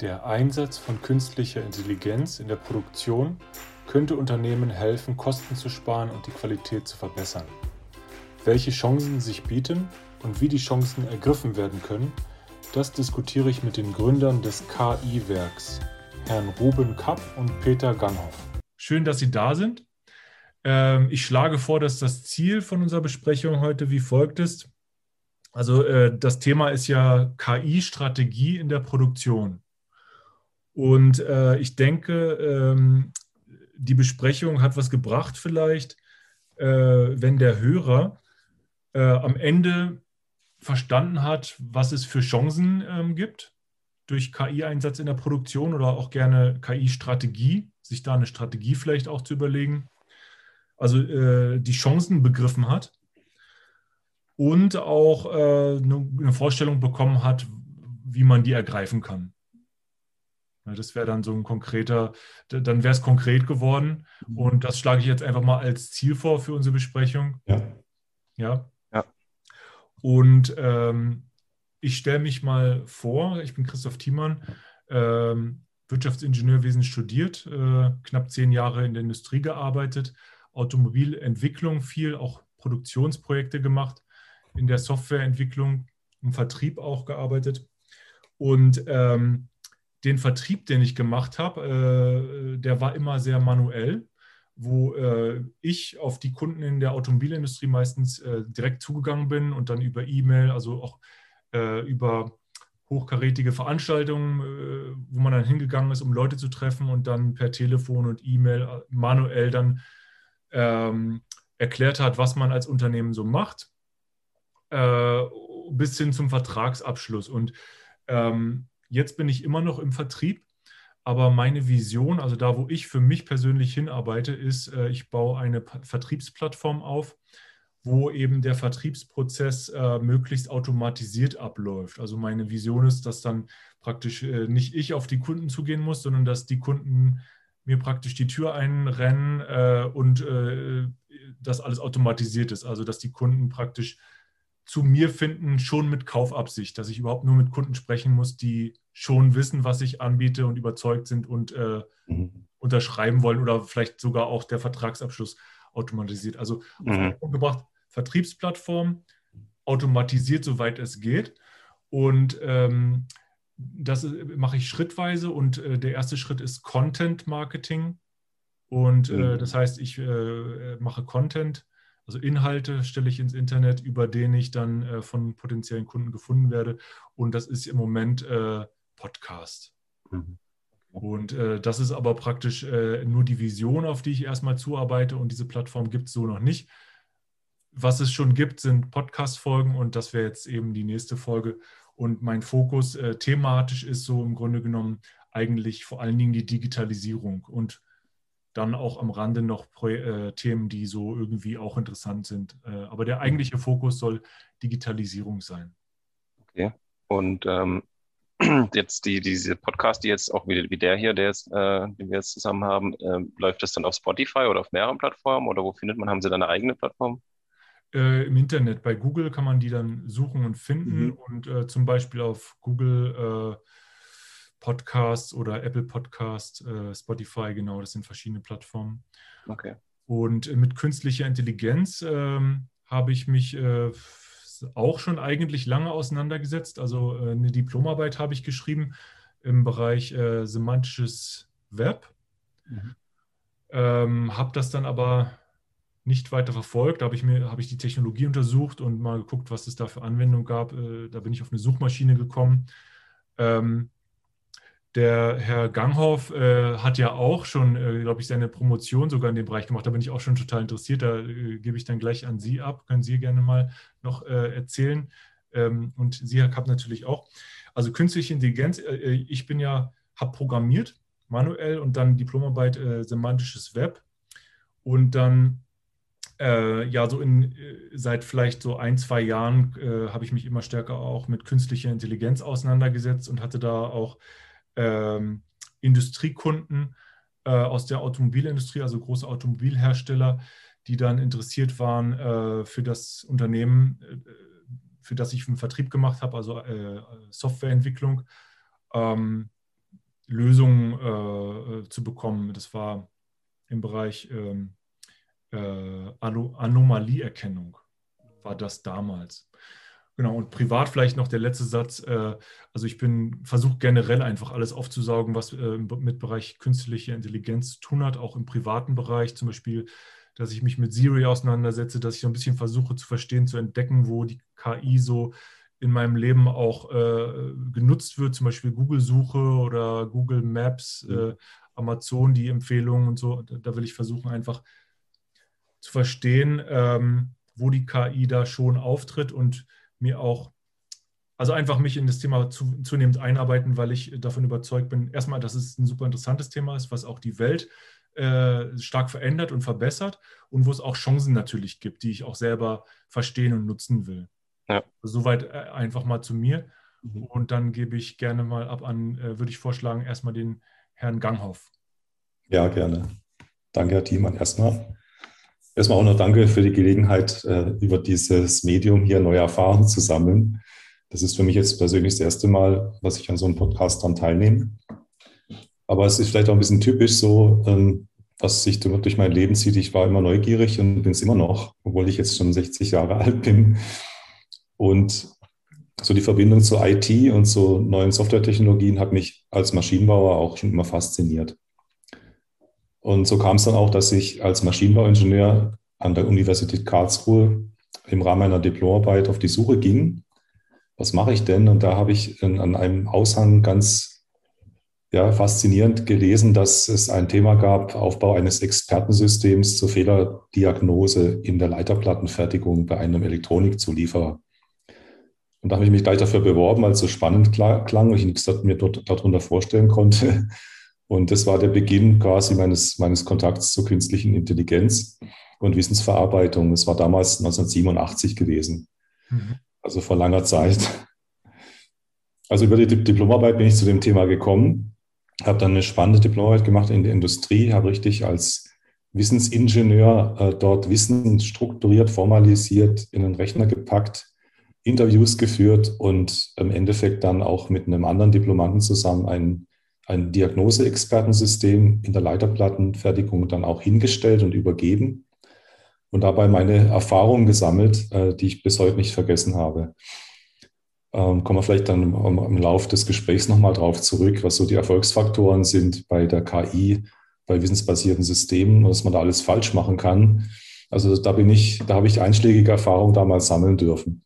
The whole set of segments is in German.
Der Einsatz von künstlicher Intelligenz in der Produktion könnte Unternehmen helfen, Kosten zu sparen und die Qualität zu verbessern. Welche Chancen sich bieten und wie die Chancen ergriffen werden können, das diskutiere ich mit den Gründern des KI-Werks, Herrn Ruben Kapp und Peter Ganghoff. Schön, dass Sie da sind. Ähm, ich schlage vor, dass das Ziel von unserer Besprechung heute wie folgt ist. Also äh, das Thema ist ja KI-Strategie in der Produktion. Und äh, ich denke, ähm, die Besprechung hat was gebracht vielleicht, äh, wenn der Hörer äh, am Ende verstanden hat, was es für Chancen ähm, gibt durch KI-Einsatz in der Produktion oder auch gerne KI-Strategie, sich da eine Strategie vielleicht auch zu überlegen. Also äh, die Chancen begriffen hat und auch äh, eine, eine Vorstellung bekommen hat, wie man die ergreifen kann. Das wäre dann so ein konkreter, dann wäre es konkret geworden. Mhm. Und das schlage ich jetzt einfach mal als Ziel vor für unsere Besprechung. Ja. Ja. ja. Und ähm, ich stelle mich mal vor, ich bin Christoph Thiemann, ähm, Wirtschaftsingenieurwesen studiert, äh, knapp zehn Jahre in der Industrie gearbeitet, Automobilentwicklung viel, auch Produktionsprojekte gemacht, in der Softwareentwicklung, im Vertrieb auch gearbeitet. Und ähm, den Vertrieb, den ich gemacht habe, äh, der war immer sehr manuell, wo äh, ich auf die Kunden in der Automobilindustrie meistens äh, direkt zugegangen bin und dann über E-Mail, also auch äh, über hochkarätige Veranstaltungen, äh, wo man dann hingegangen ist, um Leute zu treffen und dann per Telefon und E-Mail äh, manuell dann ähm, erklärt hat, was man als Unternehmen so macht, bis hin zum Vertragsabschluss. Und ähm, Jetzt bin ich immer noch im Vertrieb, aber meine Vision, also da, wo ich für mich persönlich hinarbeite, ist, äh, ich baue eine Vertriebsplattform auf, wo eben der Vertriebsprozess äh, möglichst automatisiert abläuft. Also meine Vision ist, dass dann praktisch äh, nicht ich auf die Kunden zugehen muss, sondern dass die Kunden mir praktisch die Tür einrennen und das alles automatisiert ist. Also dass die Kunden praktisch zu mir finden, schon mit Kaufabsicht, dass ich überhaupt nur mit Kunden sprechen muss, die schon wissen, was ich anbiete und überzeugt sind und äh, mhm. unterschreiben wollen oder vielleicht sogar auch der Vertragsabschluss automatisiert. Also mhm. gebracht, Vertriebsplattform automatisiert, soweit es geht. Und ähm, das mache ich schrittweise und äh, der erste Schritt ist Content Marketing. Und äh, mhm. das heißt, ich äh, mache Content also Inhalte stelle ich ins Internet, über den ich dann äh, von potenziellen Kunden gefunden werde. Und das ist im Moment äh, Podcast. Mhm. Und äh, das ist aber praktisch äh, nur die Vision, auf die ich erstmal zuarbeite. Und diese Plattform gibt es so noch nicht. Was es schon gibt, sind Podcast-Folgen und das wäre jetzt eben die nächste Folge. Und mein Fokus äh, thematisch ist so im Grunde genommen eigentlich vor allen Dingen die Digitalisierung und dann auch am Rande noch Pro äh, Themen, die so irgendwie auch interessant sind. Äh, aber der eigentliche Fokus soll Digitalisierung sein. Okay. Und ähm, jetzt die, diese Podcast, die jetzt auch wie, wie der hier, der ist, äh, den wir jetzt zusammen haben, äh, läuft das dann auf Spotify oder auf mehreren Plattformen oder wo findet man? Haben Sie da eine eigene Plattform? Äh, Im Internet. Bei Google kann man die dann suchen und finden mhm. und äh, zum Beispiel auf Google Podcasts oder Apple Podcast, äh, Spotify, genau, das sind verschiedene Plattformen. Okay. Und mit künstlicher Intelligenz ähm, habe ich mich äh, auch schon eigentlich lange auseinandergesetzt. Also äh, eine Diplomarbeit habe ich geschrieben im Bereich äh, semantisches Web. Mhm. Ähm, habe das dann aber nicht weiter verfolgt. Da habe ich mir habe ich die Technologie untersucht und mal geguckt, was es da für Anwendungen gab. Äh, da bin ich auf eine Suchmaschine gekommen. Ähm, der Herr Ganghoff äh, hat ja auch schon, äh, glaube ich, seine Promotion sogar in dem Bereich gemacht. Da bin ich auch schon total interessiert. Da äh, gebe ich dann gleich an Sie ab. Können Sie gerne mal noch äh, erzählen. Ähm, und Sie, Herr Kapp, natürlich auch. Also künstliche Intelligenz. Äh, äh, ich bin ja, habe programmiert, manuell und dann Diplomarbeit semantisches Web. Und dann ja, so in, seit vielleicht so ein, zwei Jahren habe ich mich immer stärker auch mit künstlicher Intelligenz auseinandergesetzt und hatte da auch ähm, Industriekunden äh, aus der Automobilindustrie, also große Automobilhersteller, die dann interessiert waren äh, für das Unternehmen, äh, für das ich einen Vertrieb gemacht habe, also äh, Softwareentwicklung. Ähm, Lösungen äh, zu bekommen. Das war im Bereich ähm, äh, Anomalieerkennung, war das damals. Genau, und privat vielleicht noch der letzte Satz. Äh, also ich bin, versuche generell einfach alles aufzusaugen, was äh, mit Bereich künstliche Intelligenz zu tun hat, auch im privaten Bereich, zum Beispiel, dass ich mich mit Siri auseinandersetze, dass ich so ein bisschen versuche zu verstehen, zu entdecken, wo die KI so in meinem Leben auch äh, genutzt wird, zum Beispiel Google-Suche oder Google Maps, mhm. äh, Amazon, die Empfehlungen und so. Da, da, will ich versuchen, einfach zu verstehen, ähm, wo die KI da schon auftritt und mir auch, also einfach mich in das Thema zu, zunehmend einarbeiten, weil ich davon überzeugt bin, erstmal, dass es ein super interessantes Thema ist, was auch die Welt äh, stark verändert und verbessert und wo es auch Chancen natürlich gibt, die ich auch selber verstehen und nutzen will. Ja. Soweit äh, einfach mal zu mir. Mhm. Und dann gebe ich gerne mal ab an, äh, würde ich vorschlagen, erstmal den Herrn Ganghoff. Ja, gerne. Danke, Herr Thiemann, erstmal. Erstmal auch noch danke für die Gelegenheit, äh, über dieses Medium hier neue Erfahrungen zu sammeln. Das ist für mich jetzt persönlich das erste Mal, dass ich an so einem Podcast dran teilnehme. Aber es ist vielleicht auch ein bisschen typisch so, ähm, was sich durch mein Leben zieht. Ich war immer neugierig und bin es immer noch, obwohl ich jetzt schon 60 Jahre alt bin. Und so die Verbindung zu IT und zu neuen Softwaretechnologien hat mich als Maschinenbauer auch schon immer fasziniert. Und so kam es dann auch, dass ich als Maschinenbauingenieur an der Universität Karlsruhe im Rahmen einer Diplomarbeit auf die Suche ging. Was mache ich denn? Und da habe ich an einem Aushang ganz ja, faszinierend gelesen, dass es ein Thema gab, Aufbau eines Expertensystems zur Fehlerdiagnose in der Leiterplattenfertigung bei einem Elektronikzulieferer. Und da habe ich mich gleich dafür beworben, weil es so spannend klang und ich nichts mir dort, darunter vorstellen konnte. Und das war der Beginn quasi meines, meines Kontakts zur künstlichen Intelligenz und Wissensverarbeitung. Das war damals 1987 gewesen, mhm. also vor langer Zeit. Also über die Diplomarbeit bin ich zu dem Thema gekommen, habe dann eine spannende Diplomarbeit gemacht in der Industrie, habe richtig als Wissensingenieur äh, dort Wissen strukturiert, formalisiert, in einen Rechner gepackt, Interviews geführt und im Endeffekt dann auch mit einem anderen Diplomanten zusammen ein ein Diagnoseexpertensystem in der Leiterplattenfertigung dann auch hingestellt und übergeben und dabei meine Erfahrungen gesammelt, äh, die ich bis heute nicht vergessen habe. Ähm, kommen wir vielleicht dann im, Laufe des Gesprächs nochmal drauf zurück, was so die Erfolgsfaktoren sind bei der KI, bei wissensbasierten Systemen und was man da alles falsch machen kann. Also da bin ich, da habe ich einschlägige Erfahrungen damals sammeln dürfen.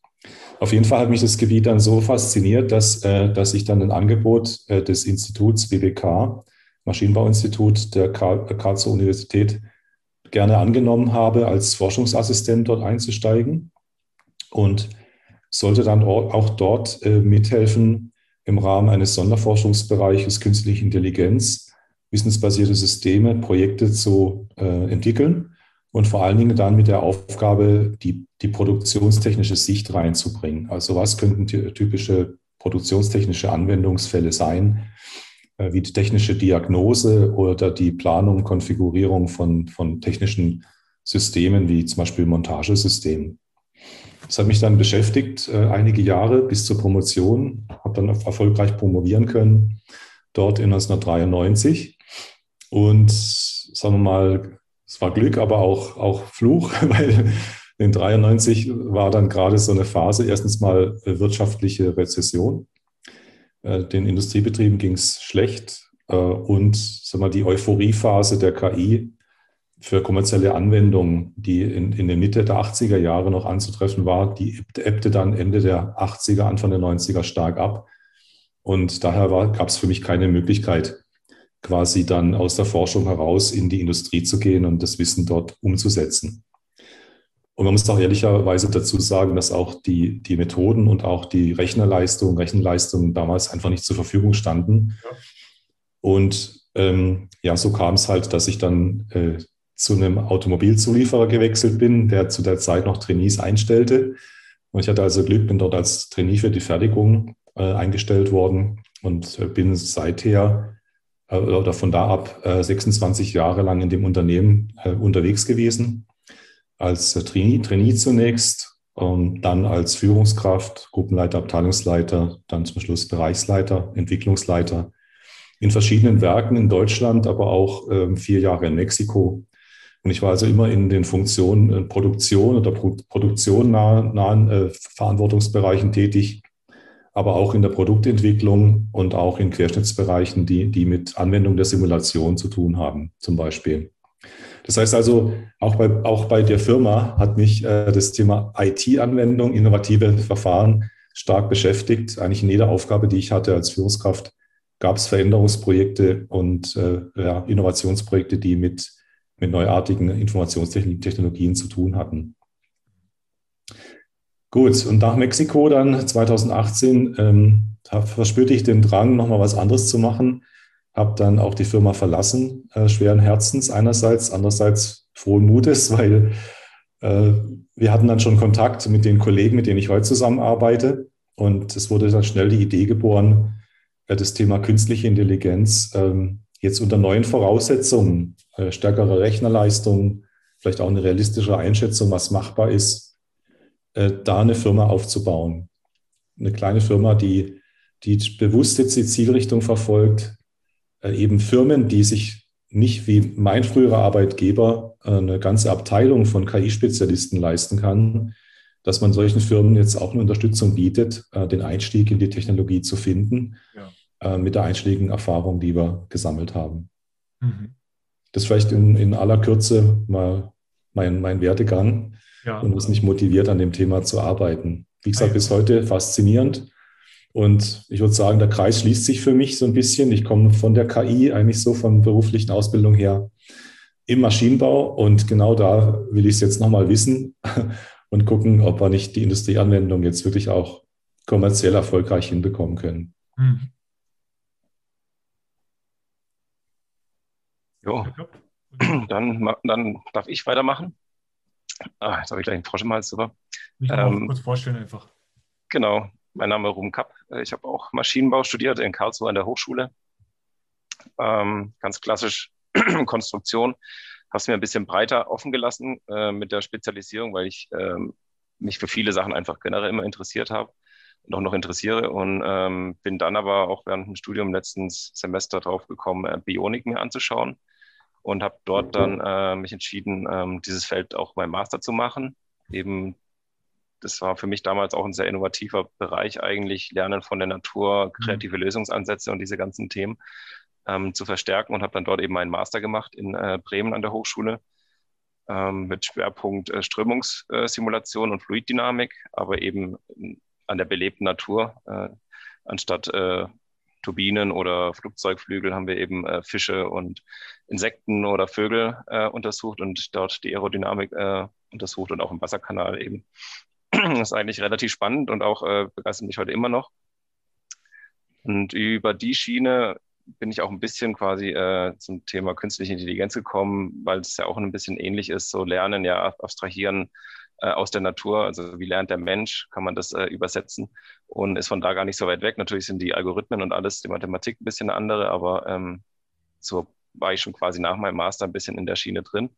Auf jeden Fall hat mich das Gebiet dann so fasziniert, dass, äh, dass ich dann ein Angebot äh, des Instituts BBK, Maschinenbauinstitut der Karlsruher Universität, gerne angenommen habe, als Forschungsassistent dort einzusteigen. Und sollte dann auch dort äh, mithelfen, im Rahmen eines Sonderforschungsbereiches Künstliche Intelligenz, wissensbasierte Systeme, Projekte zu entwickeln und vor allen Dingen dann mit der Aufgabe, die, die produktionstechnische Sicht reinzubringen. Also was könnten typische produktionstechnische Anwendungsfälle sein, äh, wie die technische Diagnose oder die Planung, Konfigurierung von, von technischen Systemen wie zum Beispiel Montagesystemen. Das hat mich dann beschäftigt, äh, einige Jahre bis zur Promotion, habe dann erfolgreich promovieren können, dort in 1993. Und sagen wir mal, es war Glück, aber auch, auch Fluch, weil in 93 war dann gerade so eine Phase, erstens mal äh, wirtschaftliche Rezession. Äh, den Industriebetrieben ging es schlecht äh, und sag mal, die Euphoriephase der KI für kommerzielle Anwendungen, die in, in der Mitte der 80er Jahre noch anzutreffen war, die ebbte dann Ende der 80er, Anfang der 90er stark ab. Und daher gab es für mich keine Möglichkeit, quasi dann aus der Forschung heraus in die Industrie zu gehen und das Wissen dort umzusetzen. Und man muss auch ehrlicherweise dazu sagen, dass auch die, die Methoden und auch die Rechnerleistung, Rechenleistungen damals einfach nicht zur Verfügung standen. Und ähm, ja, so kam es halt, dass ich dann äh, zu einem Automobilzulieferer gewechselt bin, der zu der Zeit noch Trainees einstellte. Und ich hatte also Glück, bin dort als Trainee für die Fertigung äh, eingestellt worden und äh, bin seither äh, oder von da ab 26 äh, Jahre lang in dem Unternehmen äh, unterwegs gewesen. Als Trainee, Trainee zunächst, dann als Führungskraft, Gruppenleiter, Abteilungsleiter, dann zum Schluss Bereichsleiter, Entwicklungsleiter in verschiedenen Werken in Deutschland, aber auch ähm, vier Jahre in Mexiko. Und ich war also immer in den Funktionen Produktion oder Pro Produktion nahen, nahen äh, Verantwortungsbereichen tätig, aber auch in der Produktentwicklung und auch in Querschnittsbereichen, die, die mit Anwendung der Simulation zu tun haben, zum Beispiel. Das heißt also, auch bei, auch bei der Firma hat mich äh, das Thema IT-Anwendung, innovative Verfahren stark beschäftigt. Eigentlich in jeder Aufgabe, die ich hatte als Führungskraft, gab es Veränderungsprojekte und äh, ja, Innovationsprojekte, die mit mit neuartigen Informationstechnologien zu tun hatten. Gut, und nach Mexiko dann 2018 ähm, verspürte ich den Drang, nochmal was anderes zu machen. Habe dann auch die Firma verlassen, äh, schweren Herzens einerseits, andererseits frohen Mutes, weil äh, wir hatten dann schon Kontakt mit den Kollegen, mit denen ich heute zusammenarbeite. Und es wurde dann schnell die Idee geboren, äh, das Thema künstliche Intelligenz ähm, jetzt unter neuen Voraussetzungen, äh, stärkere Rechnerleistung, vielleicht auch eine realistische Einschätzung, was machbar ist, äh, da eine Firma aufzubauen. Eine kleine Firma, die, die bewusst jetzt die Zielrichtung verfolgt, äh, eben Firmen, die sich nicht wie mein früherer Arbeitgeber eine ganze Abteilung von KI-Spezialisten leisten kann, dass man solchen Firmen jetzt auch eine Unterstützung bietet, den Einstieg in die Technologie zu finden. Ja äh, mit der einschlägigen Erfahrung, die wir gesammelt haben. Mhm. Das vielleicht in, in aller Kürze mal mein, mein Werdegang ja. und was mich motiviert, an dem Thema zu arbeiten. Wie gesagt, bis heute faszinierend. Und ich würde sagen, der Kreis schließt sich für mich so ein bisschen. Ich komme von der KI, eigentlich so von beruflichen Ausbildung her, im Maschinenbau. Und genau da will ich es jetzt nochmal wissen und gucken, ob wir nicht die Industrieanwendung jetzt wirklich auch kommerziell erfolgreich hinbekommen können. Mhm. Jo, dann, dann darf ich weitermachen. Ah, jetzt habe ich gleich einen Frosch im Hals, super. Ich ähm, kurz vorstellen einfach. Genau, mein Name ist Ruben Kapp. Ich habe auch Maschinenbau studiert in Karlsruhe an der Hochschule. Ähm, ganz klassisch Konstruktion. Habe es mir ein bisschen breiter offen gelassen äh, mit der Spezialisierung, weil ich ähm, mich für viele Sachen einfach generell immer interessiert habe und auch noch interessiere und ähm, bin dann aber auch während dem Studium letztens Semester drauf gekommen, äh, Bionik mir anzuschauen und habe dort dann äh, mich entschieden, ähm, dieses Feld auch beim Master zu machen. Eben, das war für mich damals auch ein sehr innovativer Bereich eigentlich, Lernen von der Natur, mhm. kreative mhm. Lösungsansätze und diese ganzen Themen ähm, zu verstärken und habe dann dort eben meinen Master gemacht in äh, Bremen an der Hochschule ähm, mit Schwerpunkt äh, Strömungssimulation und Fluiddynamik, aber eben an der belebten Natur, äh, anstatt äh, Turbinen oder Flugzeugflügel haben wir eben äh, Fische und Insekten oder Vögel äh, untersucht und dort die Aerodynamik äh, untersucht und auch im Wasserkanal eben. das ist eigentlich relativ spannend und auch äh, begeistert mich heute immer noch. Und über die Schiene bin ich auch ein bisschen quasi äh, zum Thema künstliche Intelligenz gekommen, weil es ja auch ein bisschen ähnlich ist, so lernen, ja, abstrahieren aus der Natur, also wie lernt der Mensch, kann man das äh, übersetzen und ist von da gar nicht so weit weg. Natürlich sind die Algorithmen und alles, die Mathematik ein bisschen andere, aber ähm, so war ich schon quasi nach meinem Master ein bisschen in der Schiene drin.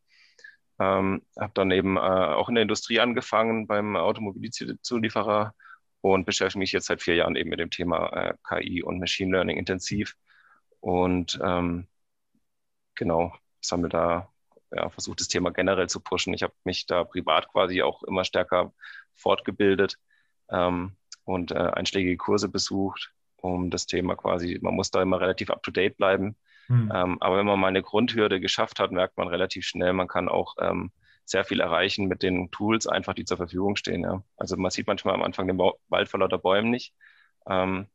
Ähm, habe dann eben äh, auch in der Industrie angefangen beim Automobilzulieferer und beschäftige mich jetzt seit vier Jahren eben mit dem Thema äh, KI und Machine Learning intensiv und ähm, genau sammle da ja, versucht, das Thema generell zu pushen. Ich habe mich da privat quasi auch immer stärker fortgebildet ähm, und äh, einschlägige Kurse besucht, um das Thema quasi, man muss da immer relativ up-to-date bleiben. Mhm. Ähm, aber wenn man mal eine Grundhürde geschafft hat, merkt man relativ schnell, man kann auch ähm, sehr viel erreichen mit den Tools einfach, die zur Verfügung stehen. Ja. Also man sieht manchmal am Anfang den Wald vor lauter Bäumen nicht. Ähm,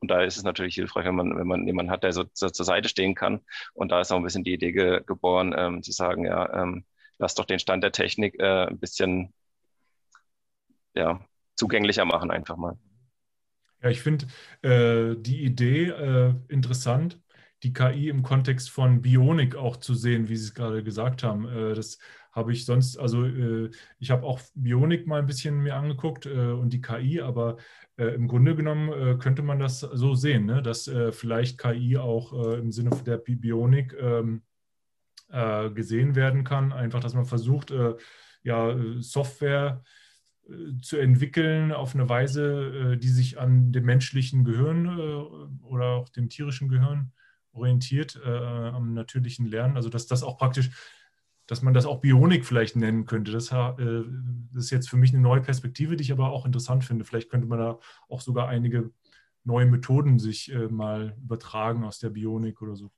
und da ist es natürlich hilfreich, wenn man, wenn man jemanden hat, der so, so zur Seite stehen kann. Und da ist auch ein bisschen die Idee ge geboren, ähm, zu sagen, ja, ähm, lass doch den Stand der Technik äh, ein bisschen ja, zugänglicher machen, einfach mal. Ja, ich finde äh, die Idee äh, interessant, die KI im Kontext von Bionik auch zu sehen, wie Sie es gerade gesagt haben. Äh, das habe ich sonst, also äh, ich habe auch Bionik mal ein bisschen mir angeguckt äh, und die KI, aber im Grunde genommen könnte man das so sehen, ne? dass vielleicht KI auch im Sinne der Bionik ähm, gesehen werden kann. Einfach, dass man versucht, ja, Software zu entwickeln auf eine Weise, die sich an dem menschlichen Gehirn oder auch dem tierischen Gehirn orientiert, am natürlichen Lernen. Also dass das auch praktisch dass man das auch Bionik vielleicht nennen könnte. Das, äh, das, ist jetzt für mich eine neue Perspektive, die ich aber auch interessant finde. Vielleicht könnte man da auch sogar einige neue Methoden sich äh, mal übertragen aus der Bionik oder so.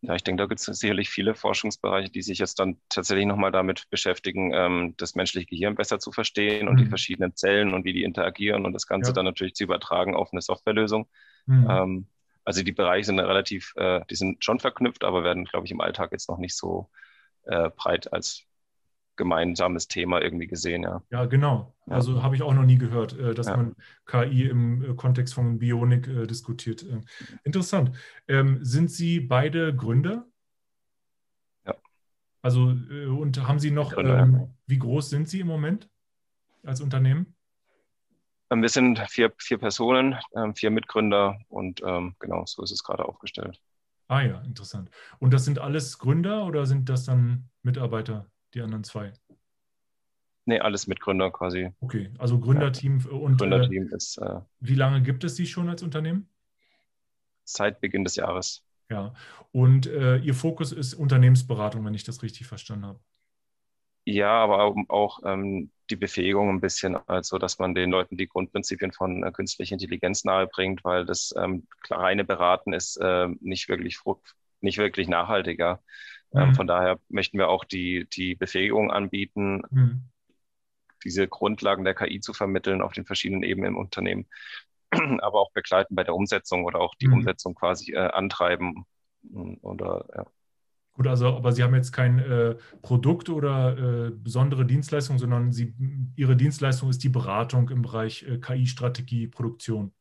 Ja, ich denke, da gibt es sicherlich viele Forschungsbereiche, die sich jetzt dann tatsächlich nochmal damit beschäftigen, ähm, das menschliche Gehirn besser zu verstehen und mhm. die verschiedenen Zellen und wie die interagieren und das Ganze ja. dann natürlich zu übertragen auf eine Softwarelösung. Mhm. Ähm, also die Bereiche sind relativ, äh, die sind schon verknüpft, aber werden, glaube ich, im Alltag jetzt noch nicht so äh, breit als gemeinsames Thema irgendwie gesehen, ja. Ja, genau. Ja. Also habe ich auch noch nie gehört, äh, dass ja. man KI im äh, Kontext von Bionik äh, diskutiert. Interessant. Ähm, sind Sie beide Gründer? Ja. Also, und haben Sie noch, Gründer, ähm, wie groß sind Sie im Moment als Unternehmen? Ähm, wir sind vier, vier Personen, ähm, vier Mitgründer und ähm, genau so ist es gerade aufgestellt. Ah ja, interessant. Und das sind alles Gründer oder sind das dann Mitarbeiter, die anderen zwei? Nee, alles Mitgründer quasi. Okay, also Gründerteam ja. und Gründerteam äh, ist. Äh, wie lange gibt es Sie schon als Unternehmen? Seit Beginn des Jahres. Ja, und äh, Ihr Fokus ist Unternehmensberatung, wenn ich das richtig verstanden habe. Ja, aber auch ähm, die Befähigung ein bisschen, also dass man den Leuten die Grundprinzipien von äh, künstlicher Intelligenz nahebringt, weil das ähm, reine Beraten ist äh, nicht wirklich frucht, nicht wirklich nachhaltiger. Ähm, mhm. von daher möchten wir auch die, die Befähigung anbieten, mhm. diese Grundlagen der KI zu vermitteln auf den verschiedenen Ebenen im Unternehmen, aber auch begleiten bei der Umsetzung oder auch die mhm. Umsetzung quasi äh, antreiben oder ja. Gut, also aber Sie haben jetzt kein äh, Produkt oder äh, besondere Dienstleistung, sondern Sie, Ihre Dienstleistung ist die Beratung im Bereich äh, KI-Strategie, Produktion.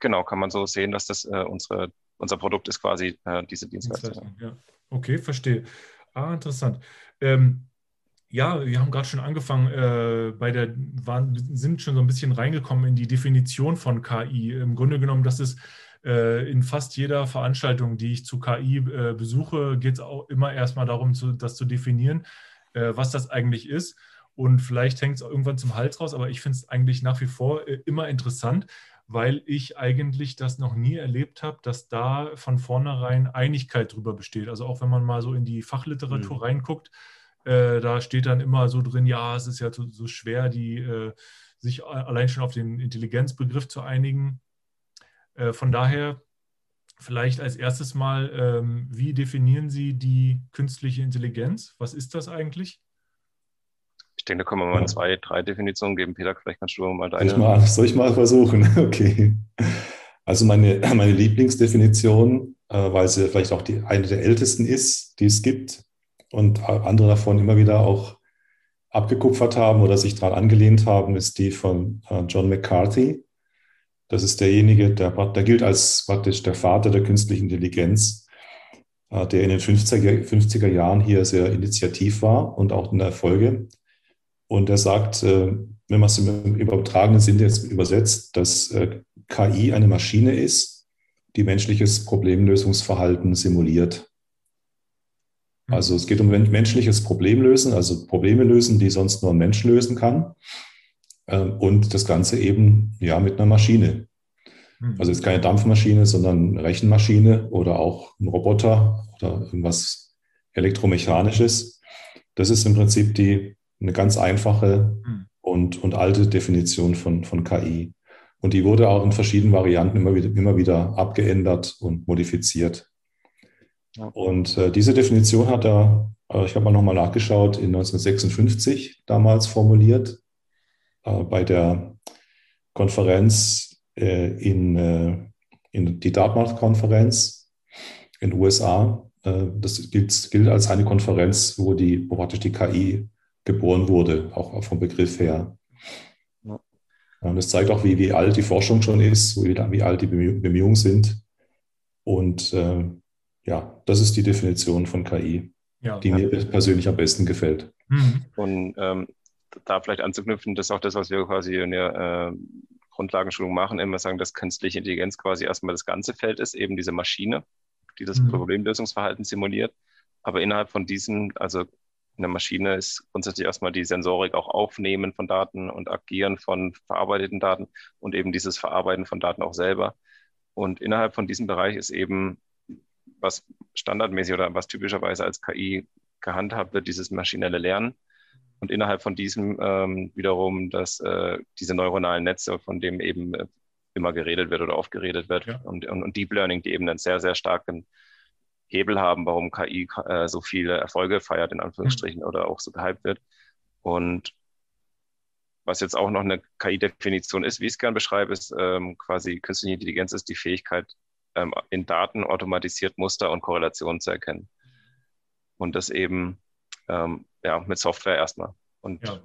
Genau, kann man so sehen, dass das äh, unsere, unser Produkt ist quasi äh, diese Dienstleistung. Dienstleistung ja. Okay, verstehe. Ah, interessant. Ähm, ja, wir haben gerade schon angefangen, äh, bei der, waren, sind schon so ein bisschen reingekommen in die Definition von KI. Im Grunde genommen, das ist in fast jeder Veranstaltung, die ich zu KI äh, besuche, geht es auch immer erstmal darum, das zu definieren, äh, was das eigentlich ist. Und vielleicht hängt es irgendwann zum Hals raus, aber ich finde es eigentlich nach wie vor immer interessant, weil ich eigentlich das noch nie erlebt habe, dass da von vornherein Einigkeit drüber besteht. Also auch wenn man mal so in die Fachliteratur mhm. reinguckt, äh, da steht dann immer so drin, ja, es ist ja so, so schwer, die, äh, sich allein schon auf den Intelligenzbegriff zu einigen. Äh, von daher vielleicht als erstes mal, ähm, wie definieren Sie die künstliche Intelligenz? Was ist das eigentlich? Ich denke, da können wir mal zwei, drei Definitionen geben. Peter, vielleicht kannst du mal deine. Soll ich mal, soll ich mal versuchen? Okay. Also meine, meine Lieblingsdefinition, äh, weil sie vielleicht auch die, eine der ältesten ist, die es gibt und andere davon immer wieder auch abgekupfert haben oder sich daran angelehnt haben, ist die von äh, John McCarthy. Das ist derjenige, der, der gilt als praktisch der Vater der künstlichen Intelligenz, äh, der in den 50er, 50er Jahren hier sehr initiativ war und auch in der Folge. Und er sagt, äh, wenn man es im übertragenen Sinne jetzt übersetzt, dass äh, KI eine Maschine ist, die menschliches Problemlösungsverhalten simuliert. Also es geht um menschliches Problemlösen, also Probleme lösen, die sonst nur ein Mensch lösen kann. Ähm, und das Ganze eben ja mit einer Maschine. Hm. Also jetzt keine Dampfmaschine, sondern eine Rechenmaschine oder auch ein Roboter oder irgendwas Elektromechanisches. Das ist im Prinzip die, eine ganz einfache hm. und, und alte Definition von, von KI. Und die wurde auch in verschiedenen Varianten immer wieder, immer wieder abgeändert und modifiziert. Und äh, diese Definition hat er, äh, ich habe mal nochmal nachgeschaut, in 1956 damals formuliert bei der Konferenz äh, in, äh, in die Dartmouth-Konferenz in den USA. das gilt, gilt als eine Konferenz, wo, die, wo praktisch die KI geboren wurde, auch vom Begriff her. Und das zeigt auch, wie, wie alt die Forschung schon ist, wie, wie alt die Bemühungen sind. Und äh, ja, das ist die Definition von KI, ja, die mir persönlich am besten gefällt. Mhm. Und ähm, da vielleicht anzuknüpfen, das ist auch das, was wir quasi in der äh, Grundlagenschulung machen, immer sagen, dass künstliche Intelligenz quasi erstmal das ganze Feld ist, eben diese Maschine, die das mhm. Problemlösungsverhalten simuliert. Aber innerhalb von diesen, also in der Maschine ist grundsätzlich erstmal die Sensorik auch Aufnehmen von Daten und Agieren von verarbeiteten Daten und eben dieses Verarbeiten von Daten auch selber. Und innerhalb von diesem Bereich ist eben, was standardmäßig oder was typischerweise als KI gehandhabt wird, dieses maschinelle Lernen. Und innerhalb von diesem ähm, wiederum dass äh, diese neuronalen Netze, von dem eben äh, immer geredet wird oder oft geredet wird. Ja. Und, und, und, Deep Learning, die eben einen sehr, sehr starken Hebel haben, warum KI äh, so viele Erfolge feiert, in Anführungsstrichen, mhm. oder auch so gehypt wird. Und was jetzt auch noch eine KI-Definition ist, wie ich es gerne beschreibe, ist ähm, quasi künstliche Intelligenz ist die Fähigkeit, ähm, in Daten automatisiert Muster und Korrelationen zu erkennen. Und das eben ähm, ja, mit Software erstmal. Und ja.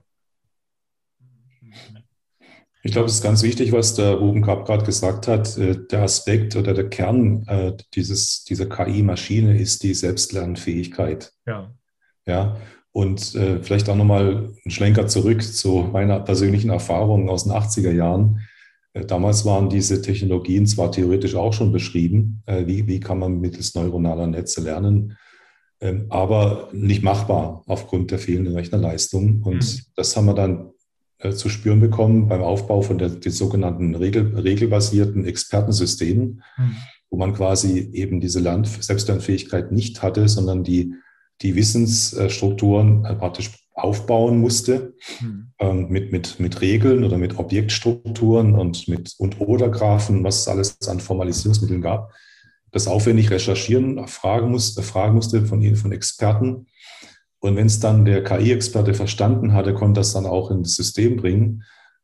Ich glaube, es ist ganz wichtig, was der Ruben Kapp gerade gesagt hat. Äh, der Aspekt oder der Kern äh, dieses, dieser KI-Maschine ist die Selbstlernfähigkeit. Ja. Ja. Und äh, vielleicht auch nochmal ein Schlenker zurück zu meiner persönlichen Erfahrung aus den 80er Jahren. Äh, damals waren diese Technologien zwar theoretisch auch schon beschrieben, äh, wie, wie kann man mittels neuronaler Netze lernen, ähm, aber nicht machbar aufgrund der fehlenden Rechnerleistung. Und mhm. das haben wir dann äh, zu spüren bekommen beim Aufbau von der, den sogenannten Regel, regelbasierten Expertensystemen, mhm. wo man quasi eben diese Land Selbstlernfähigkeit nicht hatte, sondern die, die Wissensstrukturen äh, praktisch aufbauen musste mhm. ähm, mit, mit, mit Regeln oder mit Objektstrukturen und mit und oder Graphen, was es alles an Formalisierungsmitteln gab, das aufwendig recherchieren, fragen, muss, fragen musste von, von Experten und wenn es dann der KI-Experte verstanden hatte, konnte das dann auch in das System bringen.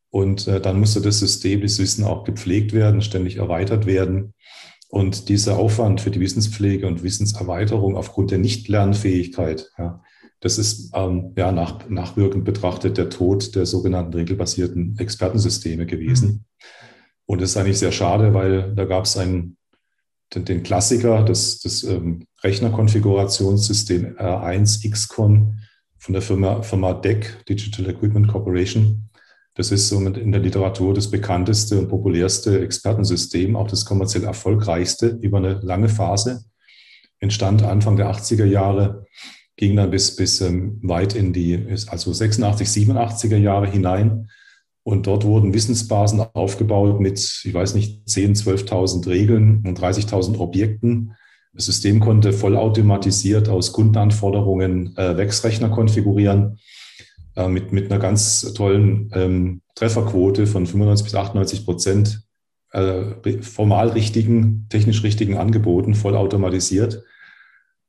Und äh, dann musste das System, das Wissen auch gepflegt werden, ständig erweitert werden. Und dieser Aufwand für die Wissenspflege und Wissenserweiterung aufgrund der Nichtlernfähigkeit, ja, das ist ähm, ja nach, nachwirkend betrachtet der Tod der sogenannten regelbasierten Expertensysteme gewesen. Mhm. Und das ist eigentlich sehr schade, weil da gab es einen den, den Klassiker, das, das ähm, Rechnerkonfigurationssystem R1 XCON von der Firma, Firma DEC, Digital Equipment Corporation. Das ist somit in der Literatur das bekannteste und populärste Expertensystem, auch das kommerziell erfolgreichste über eine lange Phase. Entstand Anfang der 80er Jahre, ging dann bis, bis ähm, weit in die, also 86, 87er Jahre hinein und dort wurden Wissensbasen aufgebaut mit, ich weiß nicht, 10.000, 12.000 Regeln und 30.000 Objekten. Das System konnte vollautomatisiert aus Kundenanforderungen äh, Wechsrechner konfigurieren äh, mit, mit einer ganz tollen ähm, Trefferquote von 95 bis 98 Prozent äh, formal richtigen, technisch richtigen Angeboten, vollautomatisiert.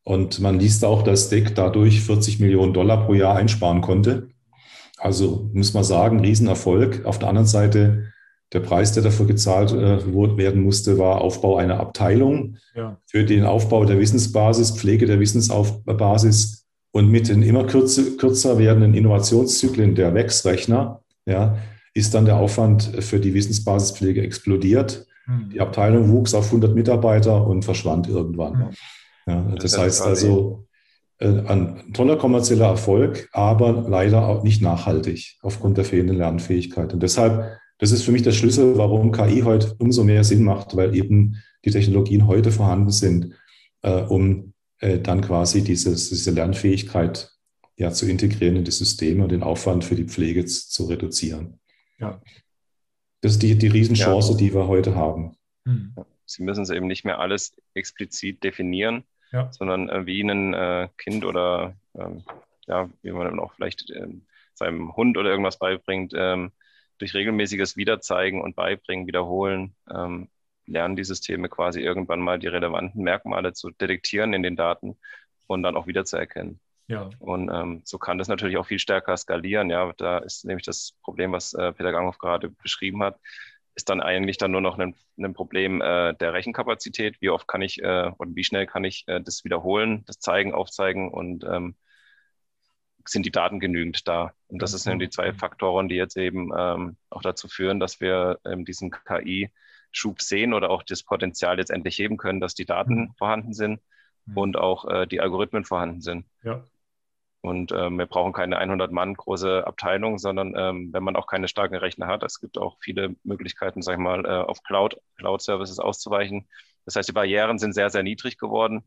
Und man liest auch, dass DEC dadurch 40 Millionen Dollar pro Jahr einsparen konnte. Also muss man sagen, Riesenerfolg. Auf der anderen Seite, der Preis, der dafür gezahlt äh, werden musste, war Aufbau einer Abteilung ja. für den Aufbau der Wissensbasis, Pflege der Wissensbasis und mit den immer kürzer, kürzer werdenden Innovationszyklen der Wechsrechner ja, ist dann der Aufwand für die Wissensbasispflege explodiert. Hm. Die Abteilung wuchs auf 100 Mitarbeiter und verschwand irgendwann. Hm. Ja, das, das heißt also, ein toller kommerzieller Erfolg, aber leider auch nicht nachhaltig aufgrund der fehlenden Lernfähigkeit. Und deshalb, das ist für mich der Schlüssel, warum KI heute umso mehr Sinn macht, weil eben die Technologien heute vorhanden sind, äh, um äh, dann quasi dieses, diese Lernfähigkeit ja, zu integrieren in die Systeme und den Aufwand für die Pflege zu reduzieren. Ja. Das ist die, die Riesenchance, ja. die wir heute haben. Hm. Sie müssen es eben nicht mehr alles explizit definieren, ja. sondern äh, wie ein äh, Kind oder ähm, ja, wie man auch vielleicht ähm, seinem Hund oder irgendwas beibringt, ähm, durch regelmäßiges Wiederzeigen und Beibringen, Wiederholen, ähm, lernen die Systeme quasi irgendwann mal die relevanten Merkmale zu detektieren in den Daten und dann auch wiederzuerkennen. Ja. Und ähm, so kann das natürlich auch viel stärker skalieren. Ja, da ist nämlich das Problem, was äh, Peter Ganghoff gerade beschrieben hat ist dann eigentlich dann nur noch ein, ein Problem äh, der Rechenkapazität. Wie oft kann ich äh, und wie schnell kann ich äh, das wiederholen, das zeigen, aufzeigen und ähm, sind die Daten genügend da? Und das sind die zwei Faktoren, die jetzt eben ähm, auch dazu führen, dass wir ähm, diesen KI-Schub sehen oder auch das Potenzial jetzt endlich heben können, dass die Daten mhm. vorhanden sind mhm. und auch äh, die Algorithmen vorhanden sind. Ja. Und ähm, wir brauchen keine 100 Mann große Abteilung, sondern ähm, wenn man auch keine starken Rechner hat, es gibt auch viele Möglichkeiten, sag ich mal, äh, auf Cloud, Cloud-Services auszuweichen. Das heißt, die Barrieren sind sehr, sehr niedrig geworden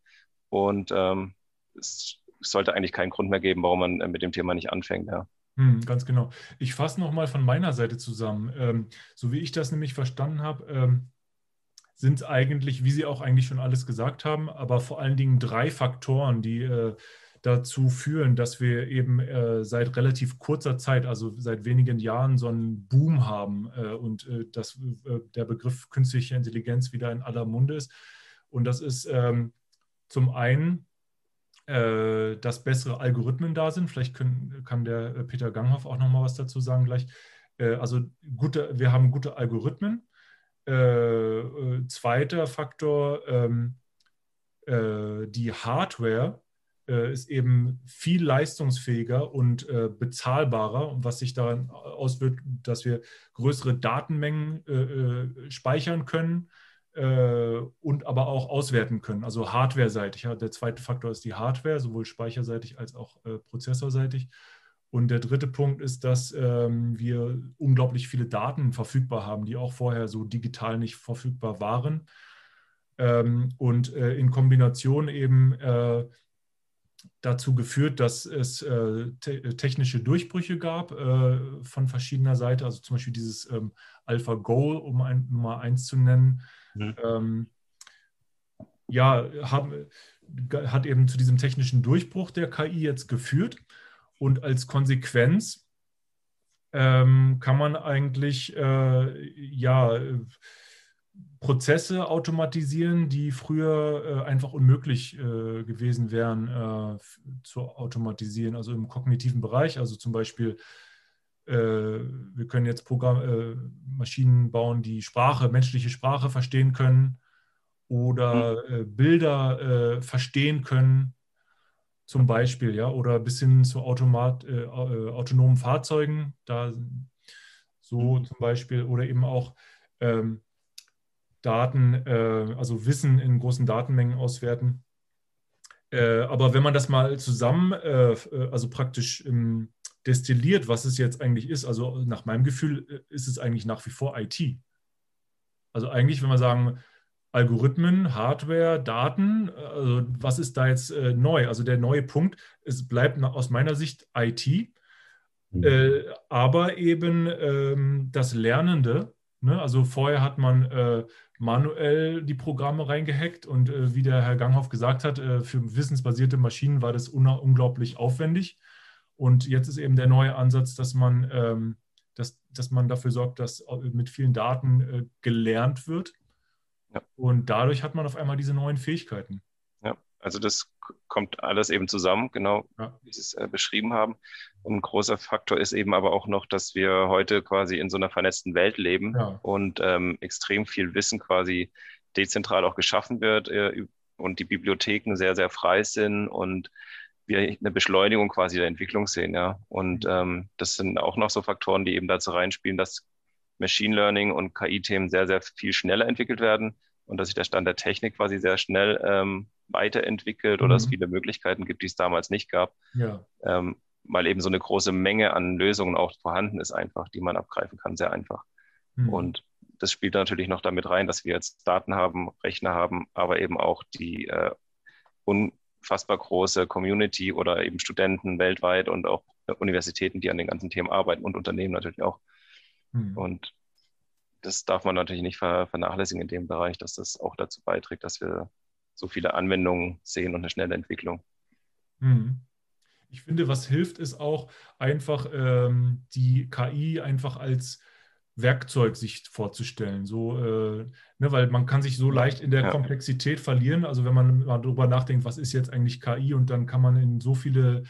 und ähm, es sollte eigentlich keinen Grund mehr geben, warum man äh, mit dem Thema nicht anfängt. Ja. Hm, ganz genau. Ich fasse nochmal von meiner Seite zusammen. Ähm, so wie ich das nämlich verstanden habe, ähm, sind es eigentlich, wie Sie auch eigentlich schon alles gesagt haben, aber vor allen Dingen drei Faktoren, die äh, dazu führen, dass wir eben äh, seit relativ kurzer Zeit, also seit wenigen Jahren, so einen Boom haben äh, und äh, dass äh, der Begriff künstliche Intelligenz wieder in aller Munde ist. Und das ist ähm, zum einen äh, dass bessere Algorithmen da sind. Vielleicht können, kann der äh, Peter Ganghoff auch noch mal was dazu sagen gleich. Also gute, wir haben gute Algorithmen. zweiter Faktor, ähm, die Hardware ist eben viel leistungsfähiger und bezahlbarer, was sich daran auswirkt, dass wir größere Datenmengen speichern können äh, und aber auch auswerten können, also hardware-seitig. Ja. Der zweite Faktor ist die Hardware, sowohl speicherseitig als auch äh, prozessorseitig. Und der dritte Punkt ist, dass ähm, wir unglaublich viele Daten verfügbar haben, die auch vorher so digital nicht verfügbar waren. Ähm, und äh, in Kombination eben äh, dazu geführt, dass es äh, te technische Durchbrüche gab äh, von verschiedener Seite, also zum Beispiel dieses ähm, AlphaGo, um ein, Nummer eins zu nennen, Mhm. Ähm, ja, haben, hat eben zu diesem technischen Durchbruch der KI jetzt geführt. Und als Konsequenz ähm, kann man eigentlich äh, ja, Prozesse automatisieren, die früher äh, einfach unmöglich äh, gewesen wären äh, zu automatisieren, also im kognitiven Bereich, also zum Beispiel äh, wir können jetzt Programm, äh, Maschinen bauen, die Sprache, menschliche Sprache verstehen können oder mhm. Bilder verstehen können, zum Beispiel, ja, oder bis hin zu Automat, äh, autonomen Fahrzeugen, da so mhm. zum Beispiel, oder eben auch ähm, Daten, äh, also Wissen in großen Datenmengen auswerten. Äh, aber wenn man das mal zusammen, also praktisch im destilliert, was es jetzt eigentlich ist. Also nach meinem Gefühl äh, ist es eigentlich nach wie vor IT. Also eigentlich, wenn wir sagen, Algorithmen, Hardware, Daten, also was ist da jetzt äh, neu? Also der neue Punkt, es bleibt aus meiner Sicht IT, mhm. äh, aber eben ähm, das Lernende. Ne? Also vorher hat man äh, manuell die Programme reingehackt und äh, wie der Herr Ganghoff gesagt hat, äh, für wissensbasierte Maschinen war das unglaublich aufwendig. Und jetzt ist eben der neue Ansatz, dass man, ähm, dass, dass man dafür sorgt, dass mit vielen Daten äh, gelernt wird. Ja. Und dadurch hat man auf einmal diese neuen Fähigkeiten. Also das kommt alles eben zusammen, genau ja. wie Sie es äh, beschrieben haben. Und ein großer Faktor ist eben aber auch noch, dass wir heute quasi in so einer vernetzten Welt leben ja. und ähm, extrem viel Wissen quasi dezentral auch geschaffen wird äh, und die Bibliotheken sehr, sehr frei sind und wir eine Beschleunigung quasi der Entwicklung sehen, ja. Und mhm. ähm, das sind auch noch so Faktoren, die eben dazu reinspielen, dass Machine Learning und KI-Themen sehr, sehr viel schneller entwickelt werden und dass sich der Stand der Technik quasi sehr schnell ähm, weiterentwickelt mhm. oder es mhm. viele Möglichkeiten gibt, die es damals nicht gab. Ja. Ähm, weil eben so eine große Menge an Lösungen auch vorhanden ist, einfach, die man abgreifen kann, sehr einfach. Mhm. Und das spielt natürlich noch damit rein, dass wir jetzt Daten haben, Rechner haben, aber eben auch die äh, un unfassbar große Community oder eben Studenten weltweit und auch Universitäten, die an den ganzen Themen arbeiten und Unternehmen natürlich auch. Mhm. Und das darf man natürlich nicht vernachlässigen in dem Bereich, dass das auch dazu beiträgt, dass wir so viele Anwendungen sehen und eine schnelle Entwicklung. Mhm. Ich finde, was hilft, ist auch einfach ähm, die KI einfach als Werkzeug sich vorzustellen. So, äh, ne, weil man kann sich so leicht in der ja. Komplexität verlieren. Also wenn man mal darüber nachdenkt, was ist jetzt eigentlich KI und dann kann man in so viele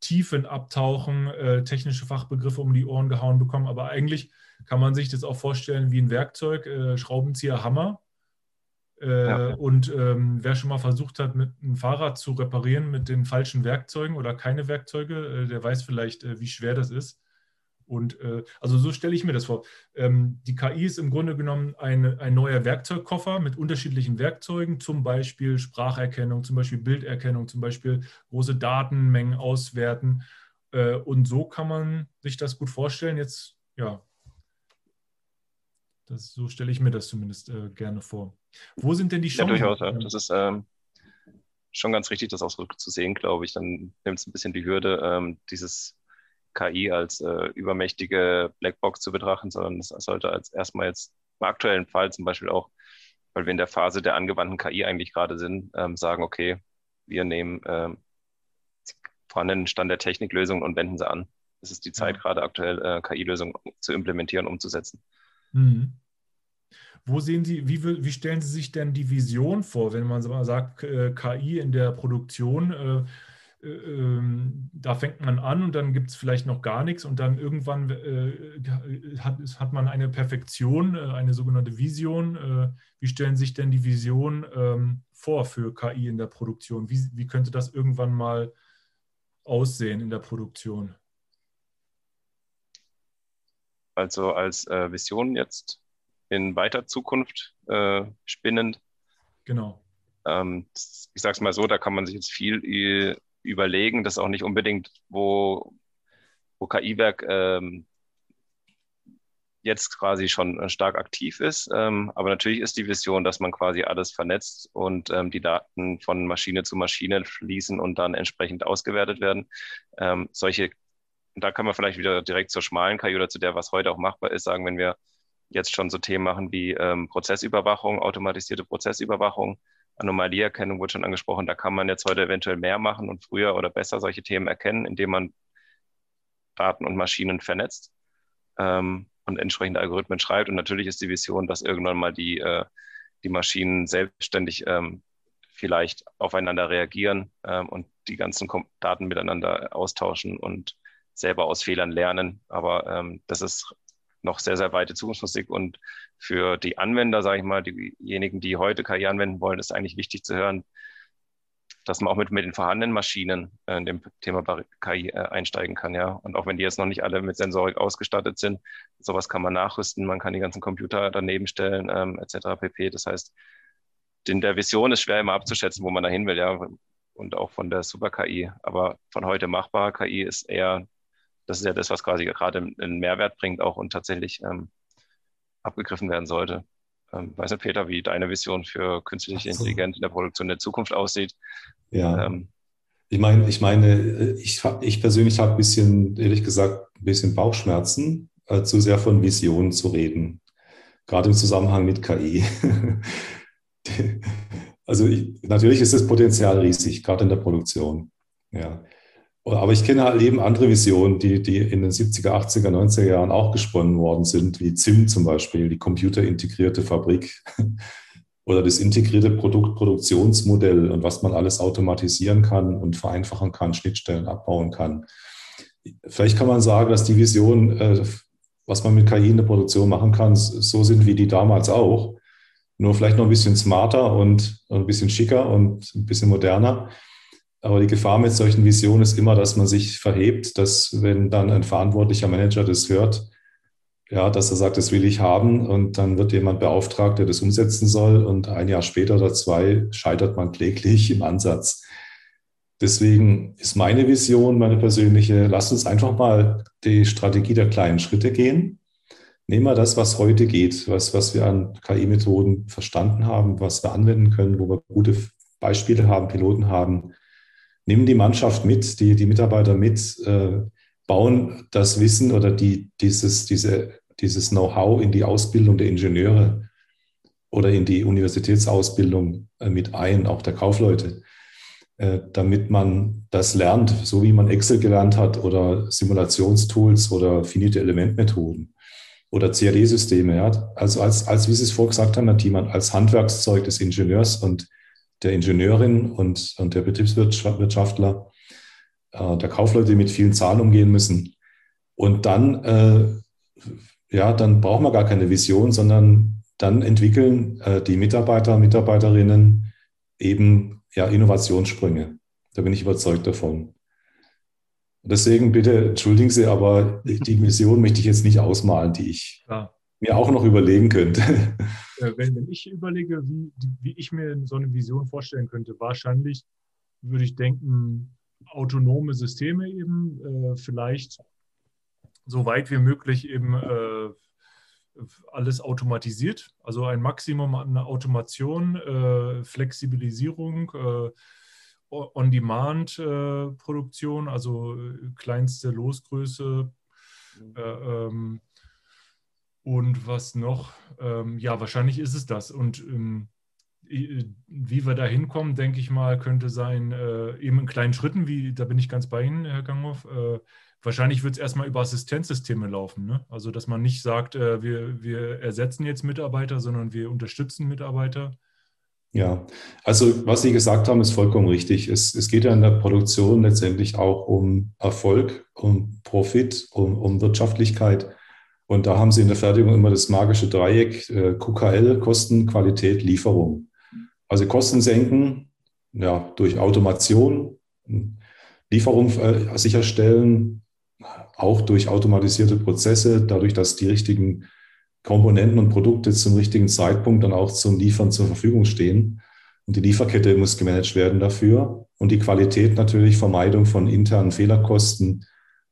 Tiefen abtauchen, äh, technische Fachbegriffe um die Ohren gehauen bekommen. Aber eigentlich kann man sich das auch vorstellen wie ein Werkzeug, äh, Schraubenzieher, Hammer. Äh, ja. Und ähm, wer schon mal versucht hat, mit einem Fahrrad zu reparieren mit den falschen Werkzeugen oder keine Werkzeuge, äh, der weiß vielleicht, äh, wie schwer das ist. Und äh, also so stelle ich mir das vor. Ähm, die KI ist im Grunde genommen eine, ein neuer Werkzeugkoffer mit unterschiedlichen Werkzeugen, zum Beispiel Spracherkennung, zum Beispiel Bilderkennung, zum Beispiel große Datenmengen auswerten. Äh, und so kann man sich das gut vorstellen. Jetzt, ja, das, so stelle ich mir das zumindest äh, gerne vor. Wo sind denn die Chancen? Ja, durchaus. Ja. Das ist, ähm, schon ganz richtig, das auch so zu sehen, glaube ich. Dann nimmt es ein bisschen die Hürde, ähm, dieses KI als äh, übermächtige Blackbox zu betrachten, sondern es sollte als erstmal jetzt im aktuellen Fall zum Beispiel auch, weil wir in der Phase der angewandten KI eigentlich gerade sind, ähm, sagen, okay, wir nehmen ähm, vorhandenen Stand der Techniklösungen und wenden sie an. Es ist die Zeit, gerade aktuell äh, KI-Lösungen zu implementieren, umzusetzen. Mhm. Wo sehen Sie, wie, wie, stellen Sie sich denn die Vision vor, wenn man sagt, äh, KI in der Produktion? Äh, äh, ähm, da fängt man an und dann gibt es vielleicht noch gar nichts und dann irgendwann äh, hat, hat, man eine Perfektion, äh, eine sogenannte Vision. Äh, wie stellen Sie sich denn die Vision ähm, vor für KI in der Produktion? Wie, wie könnte das irgendwann mal aussehen in der Produktion? Also als äh, Vision jetzt in weiter Zukunft äh, spinnend. Genau. Ähm, ich sage es mal so, da kann man sich jetzt viel überlegen, das ist auch nicht unbedingt, wo, wo KI-Werk ähm, jetzt quasi schon stark aktiv ist. Ähm, aber natürlich ist die Vision, dass man quasi alles vernetzt und ähm, die Daten von Maschine zu Maschine fließen und dann entsprechend ausgewertet werden. Ähm, solche, da kann man vielleicht wieder direkt zur schmalen KI oder zu der, was heute auch machbar ist, sagen, wenn wir jetzt schon so Themen machen wie ähm, Prozessüberwachung, automatisierte Prozessüberwachung, Anomalieerkennung wurde schon angesprochen. Da kann man jetzt heute eventuell mehr machen und früher oder besser solche Themen erkennen, indem man Daten und Maschinen vernetzt ähm, und entsprechende Algorithmen schreibt. Und natürlich ist die Vision, dass irgendwann mal die, äh, die Maschinen selbstständig ähm, vielleicht aufeinander reagieren ähm, und die ganzen Daten miteinander austauschen und selber aus Fehlern lernen. Aber ähm, das ist noch sehr, sehr weite Zukunftsmusik. Und für die Anwender, sage ich mal, diejenigen, die heute KI anwenden wollen, ist eigentlich wichtig zu hören, dass man auch mit, mit den vorhandenen Maschinen äh, in dem Thema KI äh, einsteigen kann, ja. Und auch wenn die jetzt noch nicht alle mit Sensorik ausgestattet sind, sowas kann man nachrüsten, man kann die ganzen Computer daneben stellen, ähm, etc. pp. Das heißt, in der Vision ist schwer immer abzuschätzen, wo man dahin will, ja. Und auch von der Super-KI. Aber von heute machbar KI ist eher das ist ja das, was quasi gerade einen Mehrwert bringt auch und tatsächlich ähm, abgegriffen werden sollte. Ähm, weiß nicht, Peter, wie deine Vision für künstliche so. Intelligenz in der Produktion der Zukunft aussieht. Ja. Ähm, ich meine, ich meine, ich, ich persönlich habe ein bisschen, ehrlich gesagt, ein bisschen Bauchschmerzen, äh, zu sehr von Visionen zu reden. Gerade im Zusammenhang mit KI. also ich, natürlich ist das Potenzial riesig, gerade in der Produktion. Ja. Aber ich kenne halt eben andere Visionen, die, die in den 70er, 80er, 90er Jahren auch gesponnen worden sind, wie ZIM zum Beispiel, die computerintegrierte Fabrik oder das integrierte Produktproduktionsmodell und was man alles automatisieren kann und vereinfachen kann, Schnittstellen abbauen kann. Vielleicht kann man sagen, dass die Vision, äh, was man mit KI in der Produktion machen kann, so sind wie die damals auch, nur vielleicht noch ein bisschen smarter und ein bisschen schicker und ein bisschen moderner. Aber die Gefahr mit solchen Visionen ist immer, dass man sich verhebt, dass wenn dann ein verantwortlicher Manager das hört, ja, dass er sagt, das will ich haben und dann wird jemand beauftragt, der das umsetzen soll und ein Jahr später oder zwei scheitert man kläglich im Ansatz. Deswegen ist meine Vision, meine persönliche, lasst uns einfach mal die Strategie der kleinen Schritte gehen. Nehmen wir das, was heute geht, was, was wir an KI-Methoden verstanden haben, was wir anwenden können, wo wir gute Beispiele haben, Piloten haben, nimm die Mannschaft mit, die, die Mitarbeiter mit, äh, bauen das Wissen oder die, dieses, diese, dieses Know-how in die Ausbildung der Ingenieure oder in die Universitätsausbildung äh, mit ein, auch der Kaufleute, äh, damit man das lernt, so wie man Excel gelernt hat oder Simulationstools oder finite Elementmethoden oder CAD-Systeme. Ja? Also als, als, wie Sie es vorgesagt haben, Herr Thiemann, als Handwerkszeug des Ingenieurs und der Ingenieurin und, und der Betriebswirtschaftler, äh, der Kaufleute, die mit vielen Zahlen umgehen müssen. Und dann, äh, ja, dann brauchen wir gar keine Vision, sondern dann entwickeln äh, die Mitarbeiter, Mitarbeiterinnen eben ja, Innovationssprünge. Da bin ich überzeugt davon. Deswegen bitte entschuldigen Sie, aber die Vision möchte ich jetzt nicht ausmalen, die ich ja. Mir auch noch überlegen könnte. Äh, wenn, wenn ich überlege, wie, wie ich mir so eine Vision vorstellen könnte, wahrscheinlich würde ich denken, autonome Systeme eben, äh, vielleicht so weit wie möglich eben äh, alles automatisiert, also ein Maximum an Automation, äh, Flexibilisierung, äh, On-Demand-Produktion, also kleinste Losgröße. Mhm. Ähm, und was noch? Ähm, ja, wahrscheinlich ist es das. Und ähm, wie wir da hinkommen, denke ich mal, könnte sein, äh, eben in kleinen Schritten, wie, da bin ich ganz bei Ihnen, Herr Ganghoff. Äh, wahrscheinlich wird es erstmal über Assistenzsysteme laufen. Ne? Also, dass man nicht sagt, äh, wir, wir ersetzen jetzt Mitarbeiter, sondern wir unterstützen Mitarbeiter. Ja, also was Sie gesagt haben, ist vollkommen richtig. Es, es geht ja in der Produktion letztendlich auch um Erfolg, um Profit, um, um Wirtschaftlichkeit. Und da haben Sie in der Fertigung immer das magische Dreieck äh, QKL, Kosten, Qualität, Lieferung. Also Kosten senken ja, durch Automation, Lieferung äh, sicherstellen, auch durch automatisierte Prozesse, dadurch, dass die richtigen Komponenten und Produkte zum richtigen Zeitpunkt dann auch zum Liefern zur Verfügung stehen. Und die Lieferkette muss gemanagt werden dafür. Und die Qualität natürlich, Vermeidung von internen Fehlerkosten,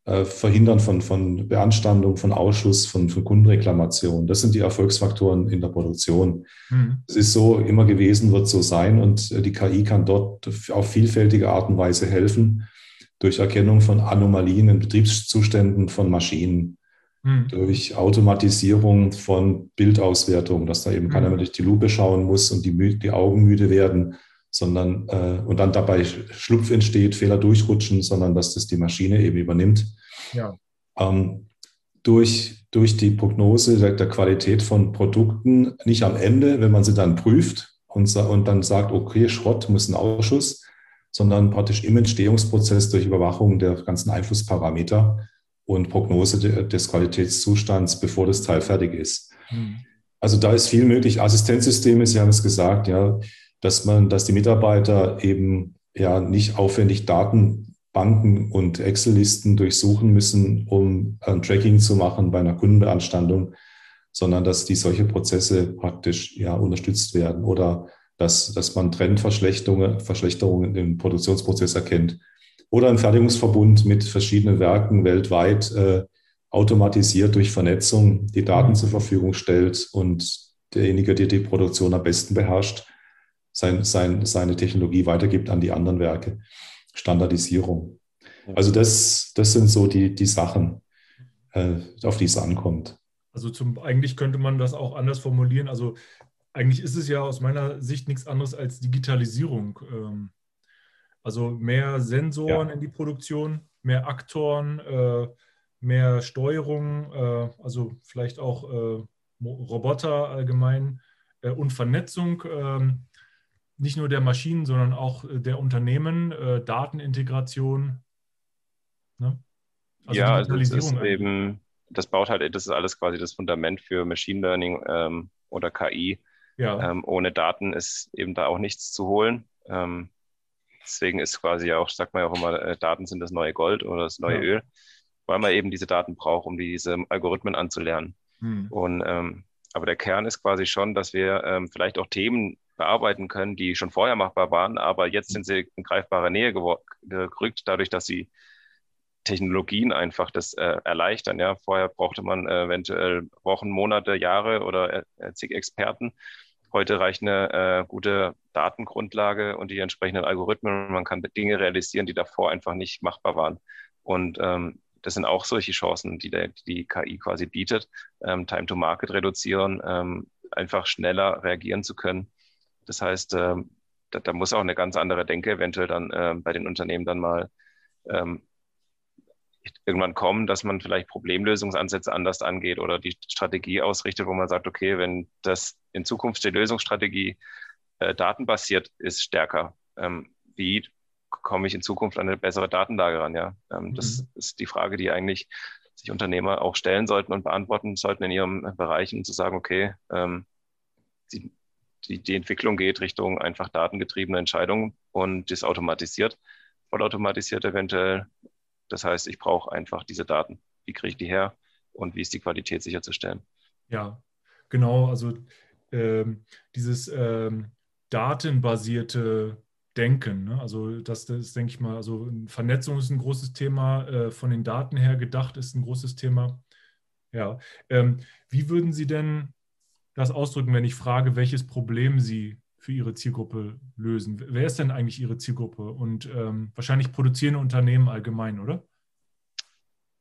äh, Verhindern von, von Beanstandung, von Ausschuss, von, von Kundenreklamation. Das sind die Erfolgsfaktoren in der Produktion. Mhm. Es ist so immer gewesen, wird so sein und äh, die KI kann dort auf vielfältige Art und Weise helfen durch Erkennung von Anomalien in Betriebszuständen von Maschinen, mhm. durch Automatisierung von Bildauswertung, dass da eben mhm. keiner mehr durch die Lupe schauen muss und die, die Augen müde werden, sondern äh, und dann dabei Schlupf entsteht, Fehler durchrutschen, sondern dass das die Maschine eben übernimmt. Ja. Ähm, durch, durch die Prognose der, der, Qualität von Produkten, nicht am Ende, wenn man sie dann prüft und, und dann sagt, okay, Schrott muss ein Ausschuss, sondern praktisch im Entstehungsprozess durch Überwachung der ganzen Einflussparameter und Prognose de, des Qualitätszustands, bevor das Teil fertig ist. Hm. Also da ist viel möglich. Assistenzsysteme, Sie haben es gesagt, ja, dass man, dass die Mitarbeiter eben ja nicht aufwendig Datenbanken und Excel-Listen durchsuchen müssen, um ein Tracking zu machen bei einer Kundenbeanstandung, sondern dass die solche Prozesse praktisch ja unterstützt werden oder dass, dass man Trendverschlechterungen Verschlechterungen im Produktionsprozess erkennt oder im Fertigungsverbund mit verschiedenen Werken weltweit äh, automatisiert durch Vernetzung die Daten mhm. zur Verfügung stellt und derjenige, der die Produktion am besten beherrscht, sein, sein, seine Technologie weitergibt an die anderen Werke. Standardisierung. Also das, das sind so die, die Sachen, äh, auf die es ankommt. Also zum, eigentlich könnte man das auch anders formulieren. Also eigentlich ist es ja aus meiner Sicht nichts anderes als Digitalisierung. Ähm, also mehr Sensoren ja. in die Produktion, mehr Aktoren, äh, mehr Steuerung, äh, also vielleicht auch äh, Roboter allgemein und Vernetzung. Ähm, nicht nur der Maschinen, sondern auch äh, der Unternehmen, äh, Datenintegration. Ne? Also ja, also das ist eben, das baut halt, das ist alles quasi das Fundament für Machine Learning ähm, oder KI. Ja. Ähm, ohne Daten ist eben da auch nichts zu holen. Ähm, deswegen ist quasi auch, sagt man ja auch immer, äh, Daten sind das neue Gold oder das neue ja. Öl, weil man eben diese Daten braucht, um diese Algorithmen anzulernen. Hm. Und ähm, aber der Kern ist quasi schon, dass wir ähm, vielleicht auch Themen bearbeiten können, die schon vorher machbar waren, aber jetzt sind sie in greifbare Nähe gerückt, dadurch, dass sie Technologien einfach das äh, erleichtern. Ja, vorher brauchte man äh, eventuell Wochen, Monate, Jahre oder äh, zig Experten. Heute reicht eine äh, gute Datengrundlage und die entsprechenden Algorithmen. Man kann Dinge realisieren, die davor einfach nicht machbar waren. Und ähm, das sind auch solche Chancen, die der, die KI quasi bietet, ähm, Time to Market reduzieren, ähm, einfach schneller reagieren zu können das heißt, ähm, da, da, muss auch eine ganz andere Denke eventuell dann ähm, bei den Unternehmen dann mal ähm, irgendwann kommen, dass man vielleicht Problemlösungsansätze anders angeht oder die Strategie ausrichtet, wo man sagt, okay, wenn das in Zukunft die Lösungsstrategie äh, datenbasiert ist, stärker, ähm, wie komme ich in Zukunft an eine bessere Datenlage ran? Ja, ähm, mhm. das ist die Frage, die eigentlich sich Unternehmer auch stellen sollten und beantworten sollten in ihrem Bereich, um zu sagen, okay, ähm, sie die, die Entwicklung geht Richtung einfach datengetriebene Entscheidungen und das automatisiert, vollautomatisiert eventuell. Das heißt, ich brauche einfach diese Daten. Wie kriege ich die her und wie ist die Qualität sicherzustellen? Ja, genau. Also ähm, dieses ähm, datenbasierte Denken. Ne? Also das, das denke ich mal, also Vernetzung ist ein großes Thema, äh, von den Daten her gedacht ist ein großes Thema. Ja, ähm, wie würden Sie denn das ausdrücken, wenn ich frage, welches Problem Sie für Ihre Zielgruppe lösen. Wer ist denn eigentlich Ihre Zielgruppe? Und ähm, wahrscheinlich produzierende Unternehmen allgemein, oder?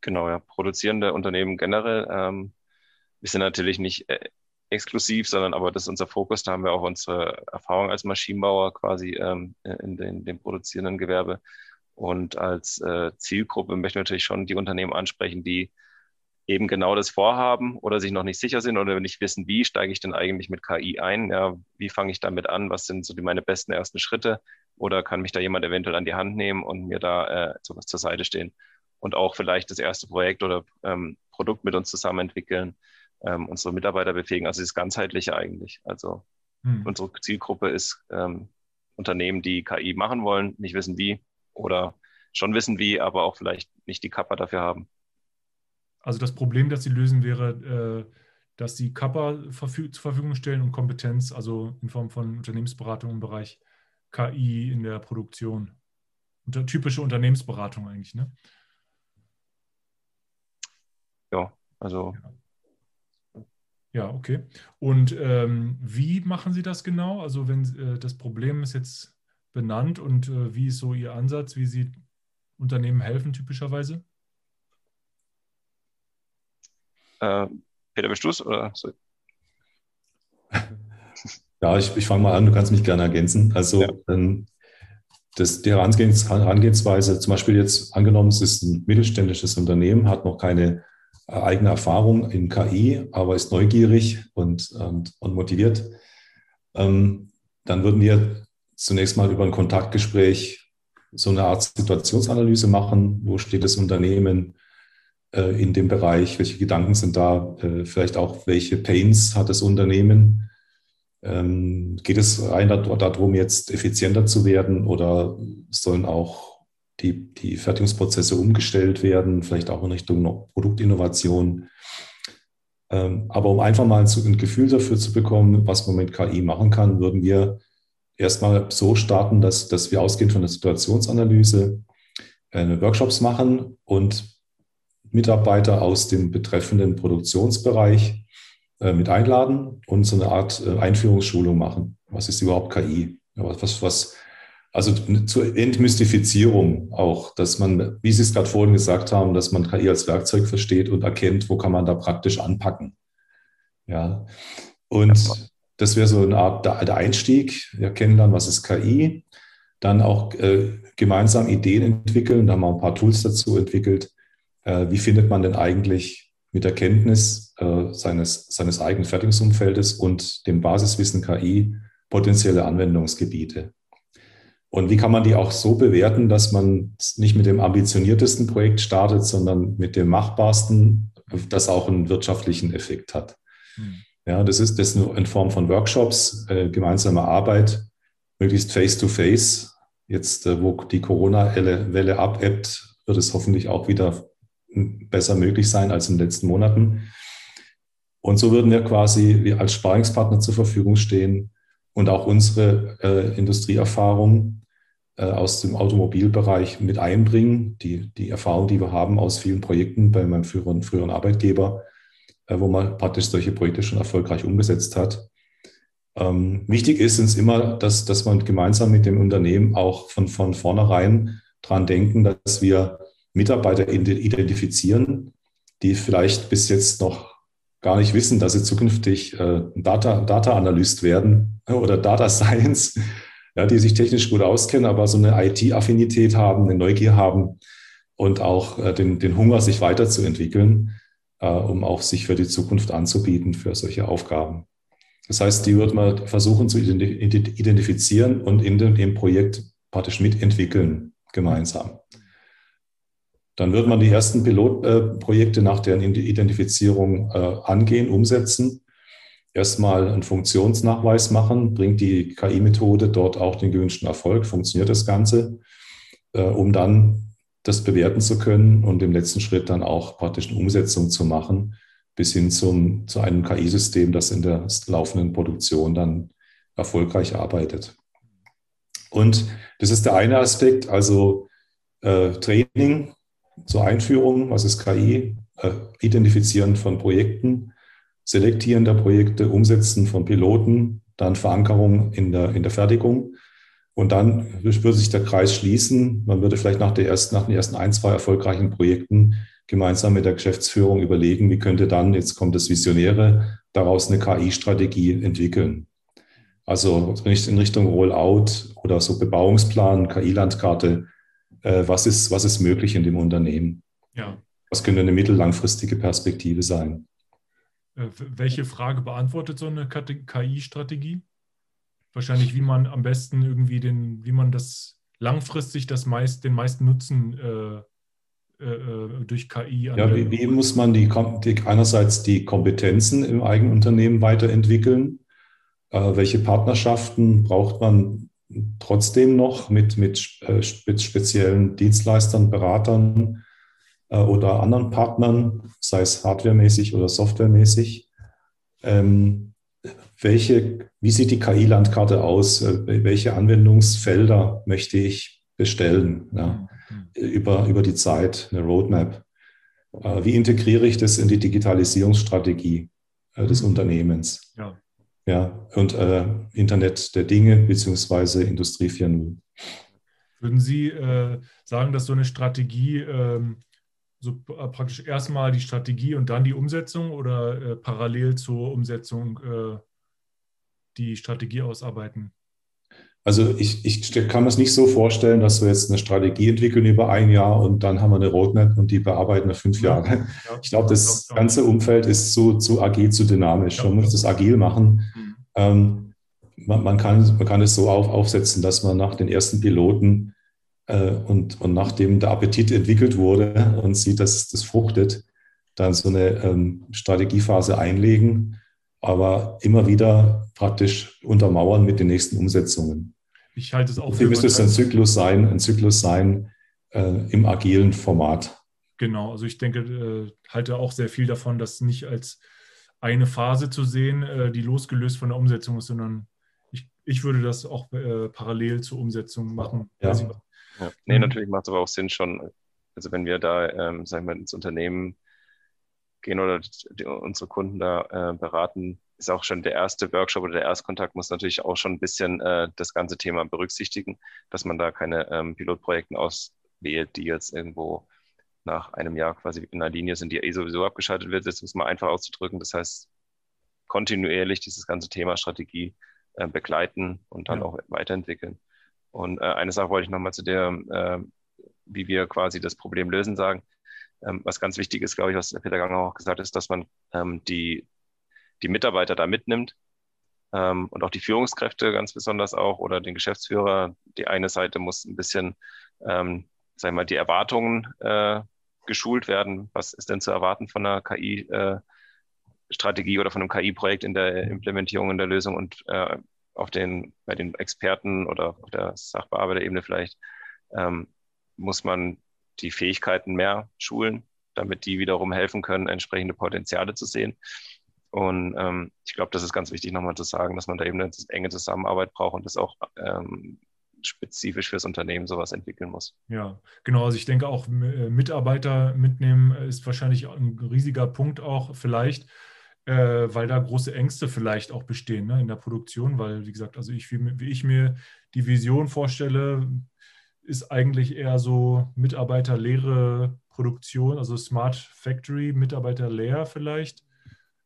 Genau, ja. Produzierende Unternehmen generell. Ähm, wir sind natürlich nicht äh, exklusiv, sondern aber das ist unser Fokus. Da haben wir auch unsere Erfahrung als Maschinenbauer quasi ähm, in, den, in dem produzierenden Gewerbe. Und als äh, Zielgruppe möchten wir natürlich schon die Unternehmen ansprechen, die eben genau das vorhaben oder sich noch nicht sicher sind oder nicht wissen, wie steige ich denn eigentlich mit KI ein? Ja, wie fange ich damit an? Was sind so die, meine besten ersten Schritte? Oder kann mich da jemand eventuell an die Hand nehmen und mir da äh, sowas zur Seite stehen? Und auch vielleicht das erste Projekt oder ähm, Produkt mit uns zusammen entwickeln, ähm, unsere Mitarbeiter befähigen. Also das Ganzheitliche eigentlich. Also hm. unsere Zielgruppe ist ähm, Unternehmen, die KI machen wollen, nicht wissen wie oder schon wissen wie, aber auch vielleicht nicht die Kappa dafür haben. Also das Problem, das sie lösen, wäre, äh, dass sie Kappa zur Verfügung stellen und Kompetenz, also in Form von Unternehmensberatung im Bereich KI in der Produktion. Unter, typische Unternehmensberatung eigentlich, ne? Ja, also. Ja, ja okay. Und ähm, wie machen Sie das genau? Also wenn äh, das Problem ist jetzt benannt und äh, wie ist so Ihr Ansatz, wie Sie Unternehmen helfen typischerweise? Äh, Peter, bist du es? Oder? So. Ja, ich, ich fange mal an, du kannst mich gerne ergänzen. Also ja. ähm, das, die Herangehensweise, zum Beispiel jetzt angenommen, es ist ein mittelständisches Unternehmen, hat noch keine äh, eigene Erfahrung in KI, aber ist neugierig und, und, und motiviert, ähm, dann würden wir zunächst mal über ein Kontaktgespräch so eine Art Situationsanalyse machen. Wo steht das Unternehmen? Äh, in dem Bereich? Welche Gedanken sind da? Äh, vielleicht auch, welche Pains hat das Unternehmen? Ähm, geht es rein darum, jetzt effizienter zu werden oder sollen auch die, die Fertigungsprozesse umgestellt werden, vielleicht auch in Richtung Produktinnovation? Ähm, aber um einfach mal ein Gefühl dafür zu bekommen, was man mit KI machen kann, würden wir erstmal so starten, dass, dass wir ausgehend von der Situationsanalyse äh, Workshops machen und Mitarbeiter aus dem betreffenden Produktionsbereich äh, mit einladen und so eine Art äh, Einführungsschulung machen. Was ist überhaupt KI? Was, was, also zur Entmystifizierung auch, dass man, wie Sie es gerade vorhin gesagt haben, dass man KI als Werkzeug versteht und erkennt, wo kann man da praktisch anpacken. Ja. Und das wäre so eine Art der Einstieg. Wir kennen dann, was ist KI. Dann auch äh, gemeinsam Ideen entwickeln. Da haben wir ein paar Tools dazu entwickelt, äh, wie findet man denn eigentlich mit der Kenntnis äh, seines, seines eigenen Fertigungsumfeldes und dem Basiswissen KI potenzielle Anwendungsgebiete. Und wie kann man die auch so bewerten, dass man nicht mit dem ambitioniertesten Projekt startet, sondern mit dem machbarsten, das auch einen wirtschaftlichen Effekt hat. Hm. Ja, das ist das in Form von Workshops, äh, gemeinsamer Arbeit, möglichst face-to-face. -face. Jetzt, äh, wo die Corona-Welle abebbt, wird es hoffentlich auch wieder besser möglich sein als in den letzten Monaten. Und so würden wir quasi als Sparingspartner zur Verfügung stehen und auch unsere äh, Industrieerfahrung äh, aus dem Automobilbereich mit einbringen, die, die Erfahrung, die wir haben aus vielen Projekten bei meinem früheren, früheren Arbeitgeber, äh, wo man praktisch solche Projekte schon erfolgreich umgesetzt hat. Ähm, wichtig ist uns immer, dass, dass man gemeinsam mit dem Unternehmen auch von, von vornherein dran denken, dass wir Mitarbeiter identifizieren, die vielleicht bis jetzt noch gar nicht wissen, dass sie zukünftig äh, Data, Data Analyst werden oder Data Science, ja, die sich technisch gut auskennen, aber so eine IT-Affinität haben, eine Neugier haben und auch äh, den, den Hunger, sich weiterzuentwickeln, äh, um auch sich für die Zukunft anzubieten für solche Aufgaben. Das heißt, die wird man versuchen zu identifizieren und in dem, im Projekt praktisch mitentwickeln, gemeinsam. Dann wird man die ersten Pilotprojekte nach deren Identifizierung äh, angehen, umsetzen. Erstmal einen Funktionsnachweis machen, bringt die KI-Methode dort auch den gewünschten Erfolg, funktioniert das Ganze, äh, um dann das bewerten zu können und im letzten Schritt dann auch praktisch eine Umsetzung zu machen, bis hin zum, zu einem KI-System, das in der laufenden Produktion dann erfolgreich arbeitet. Und das ist der eine Aspekt, also äh, Training, zur Einführung, was ist KI, äh, Identifizieren von Projekten, Selektieren der Projekte, Umsetzen von Piloten, dann Verankerung in der, in der Fertigung. Und dann würde sich der Kreis schließen. Man würde vielleicht nach, der ersten, nach den ersten ein, zwei erfolgreichen Projekten gemeinsam mit der Geschäftsführung überlegen, wie könnte dann, jetzt kommt das Visionäre, daraus eine KI-Strategie entwickeln. Also nicht in Richtung Rollout oder so Bebauungsplan, KI-Landkarte, äh, was, ist, was ist möglich in dem Unternehmen? Ja. Was könnte eine mittellangfristige Perspektive sein? Äh, welche Frage beantwortet so eine KI-Strategie? Wahrscheinlich, wie man am besten irgendwie den, wie man das langfristig das meist, den meisten Nutzen äh, äh, durch KI Ja, wie, wie, muss man die, die, einerseits die Kompetenzen im eigenen Unternehmen weiterentwickeln? Äh, welche Partnerschaften braucht man trotzdem noch mit, mit, äh, mit speziellen Dienstleistern, Beratern äh, oder anderen Partnern, sei es hardwaremäßig oder softwaremäßig? Ähm, welche, wie sieht die KI-Landkarte aus? Äh, welche Anwendungsfelder möchte ich bestellen ja, mhm. über, über die Zeit, eine Roadmap? Äh, wie integriere ich das in die Digitalisierungsstrategie äh, des mhm. Unternehmens? Ja. Ja, und äh, Internet der Dinge beziehungsweise Industrie 4.0. Würden Sie äh, sagen, dass so eine Strategie ähm, so praktisch erstmal die Strategie und dann die Umsetzung oder äh, parallel zur Umsetzung äh, die Strategie ausarbeiten? Also ich, ich kann mir es nicht so vorstellen, dass wir jetzt eine Strategie entwickeln über ein Jahr und dann haben wir eine Roadmap und die bearbeiten wir fünf Jahre. Ja, ich glaube, das ganze Umfeld ist zu, zu agil, zu dynamisch. Ja, man muss das agil machen. Mhm. Ähm, man, man, kann, man kann es so auf, aufsetzen, dass man nach den ersten Piloten äh, und, und nachdem der Appetit entwickelt wurde und sieht, dass das fruchtet, dann so eine ähm, Strategiephase einlegen aber immer wieder praktisch untermauern mit den nächsten Umsetzungen. Ich halte es auch für. müsste es ein Zyklus sein, ein Zyklus sein äh, im agilen Format. Genau, also ich denke, äh, halte auch sehr viel davon, das nicht als eine Phase zu sehen, äh, die losgelöst von der Umsetzung ist, sondern ich, ich würde das auch äh, parallel zur Umsetzung machen. Ja. ja. Nee, natürlich macht es aber auch Sinn schon, also wenn wir da, ähm, sagen wir, ins Unternehmen gehen oder die, unsere Kunden da äh, beraten, ist auch schon der erste Workshop oder der Erstkontakt muss natürlich auch schon ein bisschen äh, das ganze Thema berücksichtigen, dass man da keine ähm, Pilotprojekten auswählt, die jetzt irgendwo nach einem Jahr quasi in einer Linie sind, die eh sowieso abgeschaltet wird. Das muss man einfach auszudrücken. Das heißt, kontinuierlich dieses ganze Thema Strategie äh, begleiten und dann ja. auch weiterentwickeln. Und äh, eine Sache wollte ich nochmal zu der, äh, wie wir quasi das Problem lösen, sagen. Ähm, was ganz wichtig ist, glaube ich, was Peter Ganger auch gesagt hat, ist, dass man ähm, die, die Mitarbeiter da mitnimmt ähm, und auch die Führungskräfte ganz besonders auch oder den Geschäftsführer. Die eine Seite muss ein bisschen, ähm, sagen wir mal, die Erwartungen äh, geschult werden. Was ist denn zu erwarten von einer KI? Äh, Strategie oder von einem KI-Projekt in der Implementierung in der Lösung und äh, auf den, bei den Experten oder auf der Sachbearbeiterebene vielleicht ähm, muss man die Fähigkeiten mehr schulen, damit die wiederum helfen können, entsprechende Potenziale zu sehen. Und ähm, ich glaube, das ist ganz wichtig nochmal zu sagen, dass man da eben eine enge Zusammenarbeit braucht und das auch ähm, spezifisch fürs Unternehmen sowas entwickeln muss. Ja, genau. Also ich denke auch äh, Mitarbeiter mitnehmen ist wahrscheinlich ein riesiger Punkt auch vielleicht, äh, weil da große Ängste vielleicht auch bestehen ne, in der Produktion, weil wie gesagt, also ich, wie ich mir die Vision vorstelle, ist eigentlich eher so mitarbeiterleere Produktion, also Smart Factory, mitarbeiterleer vielleicht.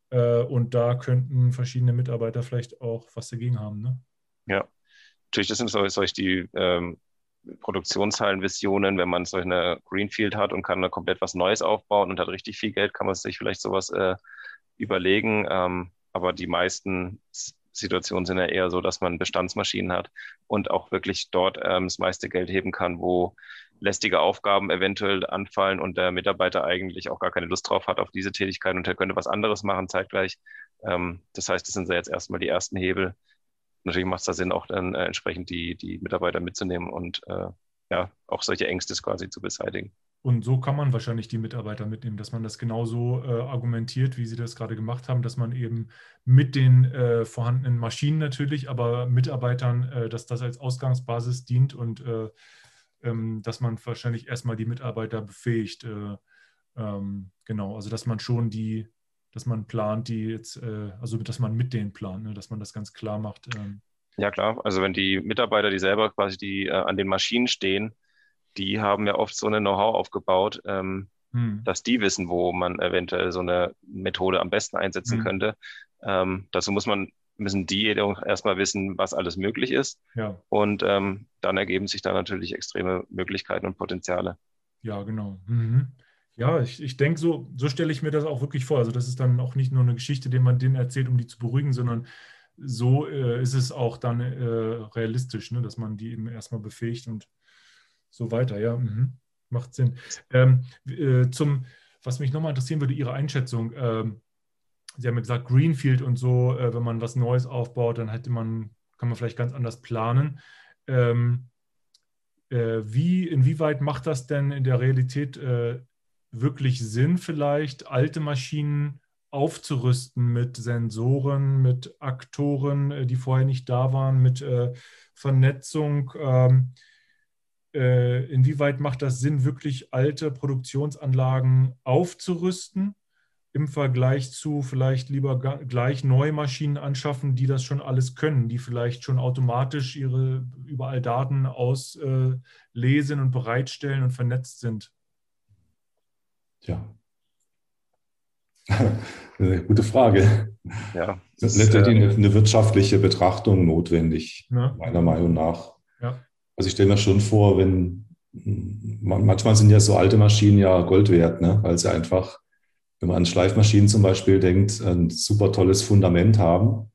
Äh, und da könnten verschiedene Mitarbeiter vielleicht auch was dagegen haben. Ne? Ja, natürlich, das sind solche die ähm, Produktionshallenvisionen, wenn man solch eine Greenfield hat und kann da komplett was Neues aufbauen und hat richtig viel Geld, kann man sich vielleicht sowas äh, überlegen. Ähm, aber die meisten Situationen sind ja eher so, dass man Bestandsmaschinen hat und auch wirklich dort ähm, das meiste Geld heben kann, wo lästige Aufgaben eventuell anfallen und der Mitarbeiter eigentlich auch gar keine Lust drauf hat auf diese Tätigkeit und er könnte was anderes machen zeitgleich. Ähm, das heißt, das sind jetzt erstmal die ersten Hebel. Natürlich macht es da Sinn, auch dann äh, entsprechend die, die Mitarbeiter mitzunehmen und äh, ja, auch solche Ängste quasi zu beseitigen. Und so kann man wahrscheinlich die Mitarbeiter mitnehmen, dass man das genauso äh, argumentiert, wie Sie das gerade gemacht haben, dass man eben mit den äh, vorhandenen Maschinen natürlich, aber Mitarbeitern, äh, dass das als Ausgangsbasis dient und äh, ähm, dass man wahrscheinlich erstmal die Mitarbeiter befähigt. Äh, ähm, genau, also dass man schon die, dass man plant, die jetzt, äh, also dass man mit denen plant, ne? dass man das ganz klar macht. Ähm. Ja, klar. Also wenn die Mitarbeiter, die selber quasi die an den Maschinen stehen, die haben ja oft so eine Know-how aufgebaut, ähm, hm. dass die wissen, wo man eventuell so eine Methode am besten einsetzen hm. könnte. Ähm, dazu muss man, müssen die erstmal wissen, was alles möglich ist. Ja. Und ähm, dann ergeben sich da natürlich extreme Möglichkeiten und Potenziale. Ja, genau. Mhm. Ja, ich, ich denke, so, so stelle ich mir das auch wirklich vor. Also das ist dann auch nicht nur eine Geschichte, die man denen erzählt, um die zu beruhigen, sondern so äh, ist es auch dann äh, realistisch, ne? dass man die eben erstmal befähigt und so weiter. Ja, mhm. macht Sinn. Ähm, äh, zum, was mich nochmal interessieren würde, Ihre Einschätzung. Ähm, Sie haben ja gesagt, Greenfield und so, äh, wenn man was Neues aufbaut, dann hätte man, kann man vielleicht ganz anders planen. Ähm, äh, wie, inwieweit macht das denn in der Realität äh, wirklich Sinn, vielleicht alte Maschinen aufzurüsten mit Sensoren, mit Aktoren, äh, die vorher nicht da waren, mit äh, Vernetzung. Ähm, äh, inwieweit macht das Sinn, wirklich alte Produktionsanlagen aufzurüsten? im Vergleich zu vielleicht lieber gleich neue Maschinen anschaffen, die das schon alles können, die vielleicht schon automatisch ihre überall Daten auslesen und bereitstellen und vernetzt sind? Ja. Eine gute Frage. Ja, das ist letztendlich äh, eine wirtschaftliche Betrachtung notwendig, ja. meiner Meinung nach. Ja. Also ich stelle mir schon vor, wenn manchmal sind ja so alte Maschinen ja Gold wert, ne? weil sie einfach wenn man an Schleifmaschinen zum Beispiel denkt, ein super tolles Fundament haben,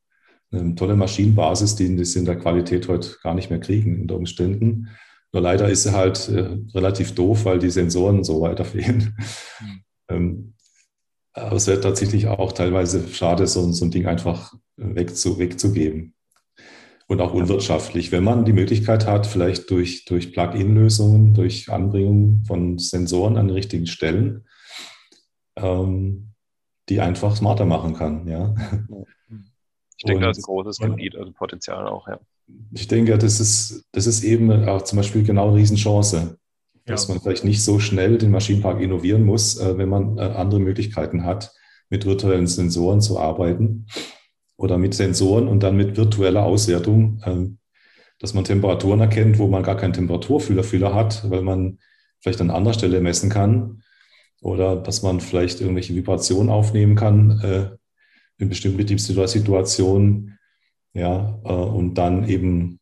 eine tolle Maschinenbasis, die sie in der Qualität heute gar nicht mehr kriegen unter Umständen. Nur leider ist sie halt äh, relativ doof, weil die Sensoren so weiter fehlen. Mhm. Ähm, aber es wäre tatsächlich auch teilweise schade, so, so ein Ding einfach wegzu, wegzugeben. Und auch unwirtschaftlich. Wenn man die Möglichkeit hat, vielleicht durch, durch Plug-in-Lösungen, durch Anbringung von Sensoren an den richtigen Stellen, ähm, die einfach smarter machen kann. Ja. Ich denke, das ist ein großes Gebiet, also Potenzial auch, ja. Ich denke, das ist, das ist eben auch zum Beispiel genau eine Riesenchance, dass ja. man vielleicht nicht so schnell den Maschinenpark innovieren muss, äh, wenn man äh, andere Möglichkeiten hat, mit virtuellen Sensoren zu arbeiten oder mit Sensoren und dann mit virtueller Auswertung, ähm, dass man Temperaturen erkennt, wo man gar keinen Temperaturfühler hat, weil man vielleicht an anderer Stelle messen kann oder dass man vielleicht irgendwelche Vibrationen aufnehmen kann äh, in bestimmten Betriebssituationen, ja, äh, und dann eben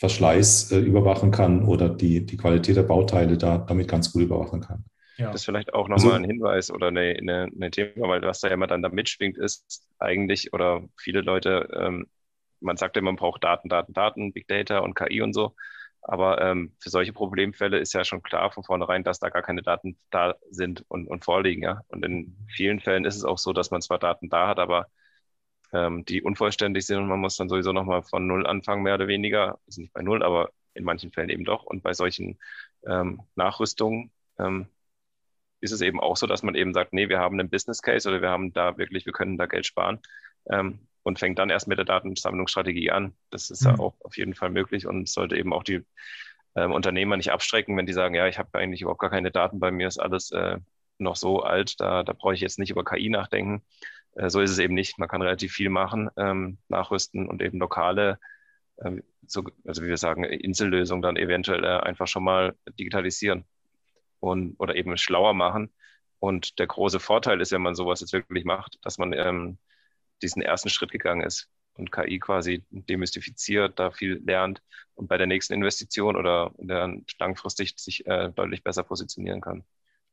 Verschleiß äh, überwachen kann oder die, die Qualität der Bauteile da damit ganz gut überwachen kann. Ja. Das ist vielleicht auch nochmal also, ein Hinweis oder eine, eine, eine, Thema, weil was da ja immer dann da mitschwingt, ist eigentlich, oder viele Leute, ähm, man sagt ja, man braucht Daten, Daten, Daten, Big Data und KI und so. Aber ähm, für solche Problemfälle ist ja schon klar von vornherein, dass da gar keine Daten da sind und, und vorliegen. Ja? Und in vielen Fällen ist es auch so, dass man zwar Daten da hat, aber ähm, die unvollständig sind und man muss dann sowieso nochmal von Null anfangen, mehr oder weniger. Also nicht bei Null, aber in manchen Fällen eben doch. Und bei solchen ähm, Nachrüstungen ähm, ist es eben auch so, dass man eben sagt, nee, wir haben einen Business Case oder wir haben da wirklich, wir können da Geld sparen. Ähm, und fängt dann erst mit der Datensammlungsstrategie an. Das ist mhm. ja auch auf jeden Fall möglich und sollte eben auch die ähm, Unternehmer nicht abstrecken, wenn die sagen, ja, ich habe eigentlich überhaupt gar keine Daten, bei mir ist alles äh, noch so alt, da, da brauche ich jetzt nicht über KI nachdenken. Äh, so ist es eben nicht. Man kann relativ viel machen, ähm, nachrüsten und eben lokale, äh, so, also wie wir sagen, Insellösungen dann eventuell äh, einfach schon mal digitalisieren und oder eben schlauer machen. Und der große Vorteil ist, wenn man sowas jetzt wirklich macht, dass man ähm, diesen ersten Schritt gegangen ist und KI quasi demystifiziert, da viel lernt und bei der nächsten Investition oder dann langfristig sich äh, deutlich besser positionieren kann.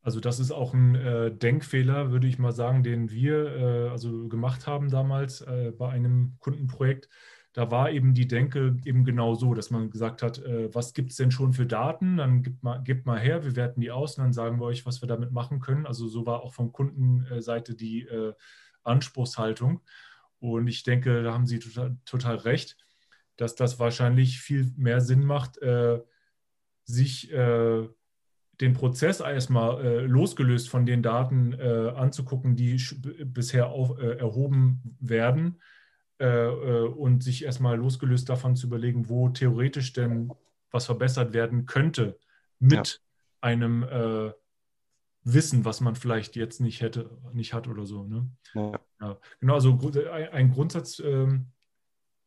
Also das ist auch ein äh, Denkfehler, würde ich mal sagen, den wir äh, also gemacht haben damals äh, bei einem Kundenprojekt. Da war eben die Denke eben genau so, dass man gesagt hat, äh, was gibt es denn schon für Daten? Dann gibt mal, gibt mal her, wir werten die aus und dann sagen wir euch, was wir damit machen können. Also so war auch von Kundenseite die äh, Anspruchshaltung. Und ich denke, da haben Sie total, total recht, dass das wahrscheinlich viel mehr Sinn macht, äh, sich äh, den Prozess erstmal äh, losgelöst von den Daten äh, anzugucken, die bisher auf, erhoben werden äh, und sich erstmal losgelöst davon zu überlegen, wo theoretisch denn was verbessert werden könnte mit ja. einem Wissen, was man vielleicht jetzt nicht hätte, nicht hat oder so. Ne? Ja. Ja, genau, also ein, ein Grundsatz ähm,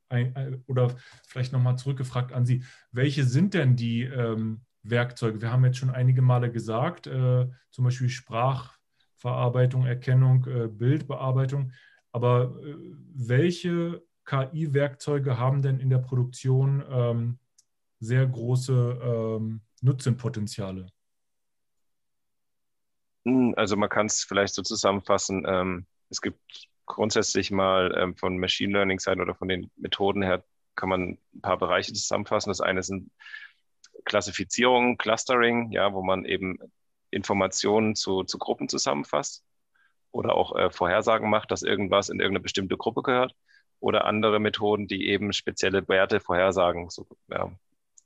ein, ein, oder vielleicht nochmal zurückgefragt an Sie, welche sind denn die ähm, Werkzeuge? Wir haben jetzt schon einige Male gesagt, äh, zum Beispiel Sprachverarbeitung, Erkennung, äh, Bildbearbeitung, aber äh, welche KI-Werkzeuge haben denn in der Produktion ähm, sehr große ähm, Nutzenpotenziale? Hm, also man kann es vielleicht so zusammenfassen, ähm, es gibt grundsätzlich mal ähm, von Machine Learning Seiten oder von den Methoden her kann man ein paar Bereiche zusammenfassen. Das eine sind Klassifizierung, Clustering, ja, wo man eben Informationen zu, zu Gruppen zusammenfasst oder auch äh, Vorhersagen macht, dass irgendwas in irgendeine bestimmte Gruppe gehört oder andere Methoden, die eben spezielle Werte vorhersagen, so ja,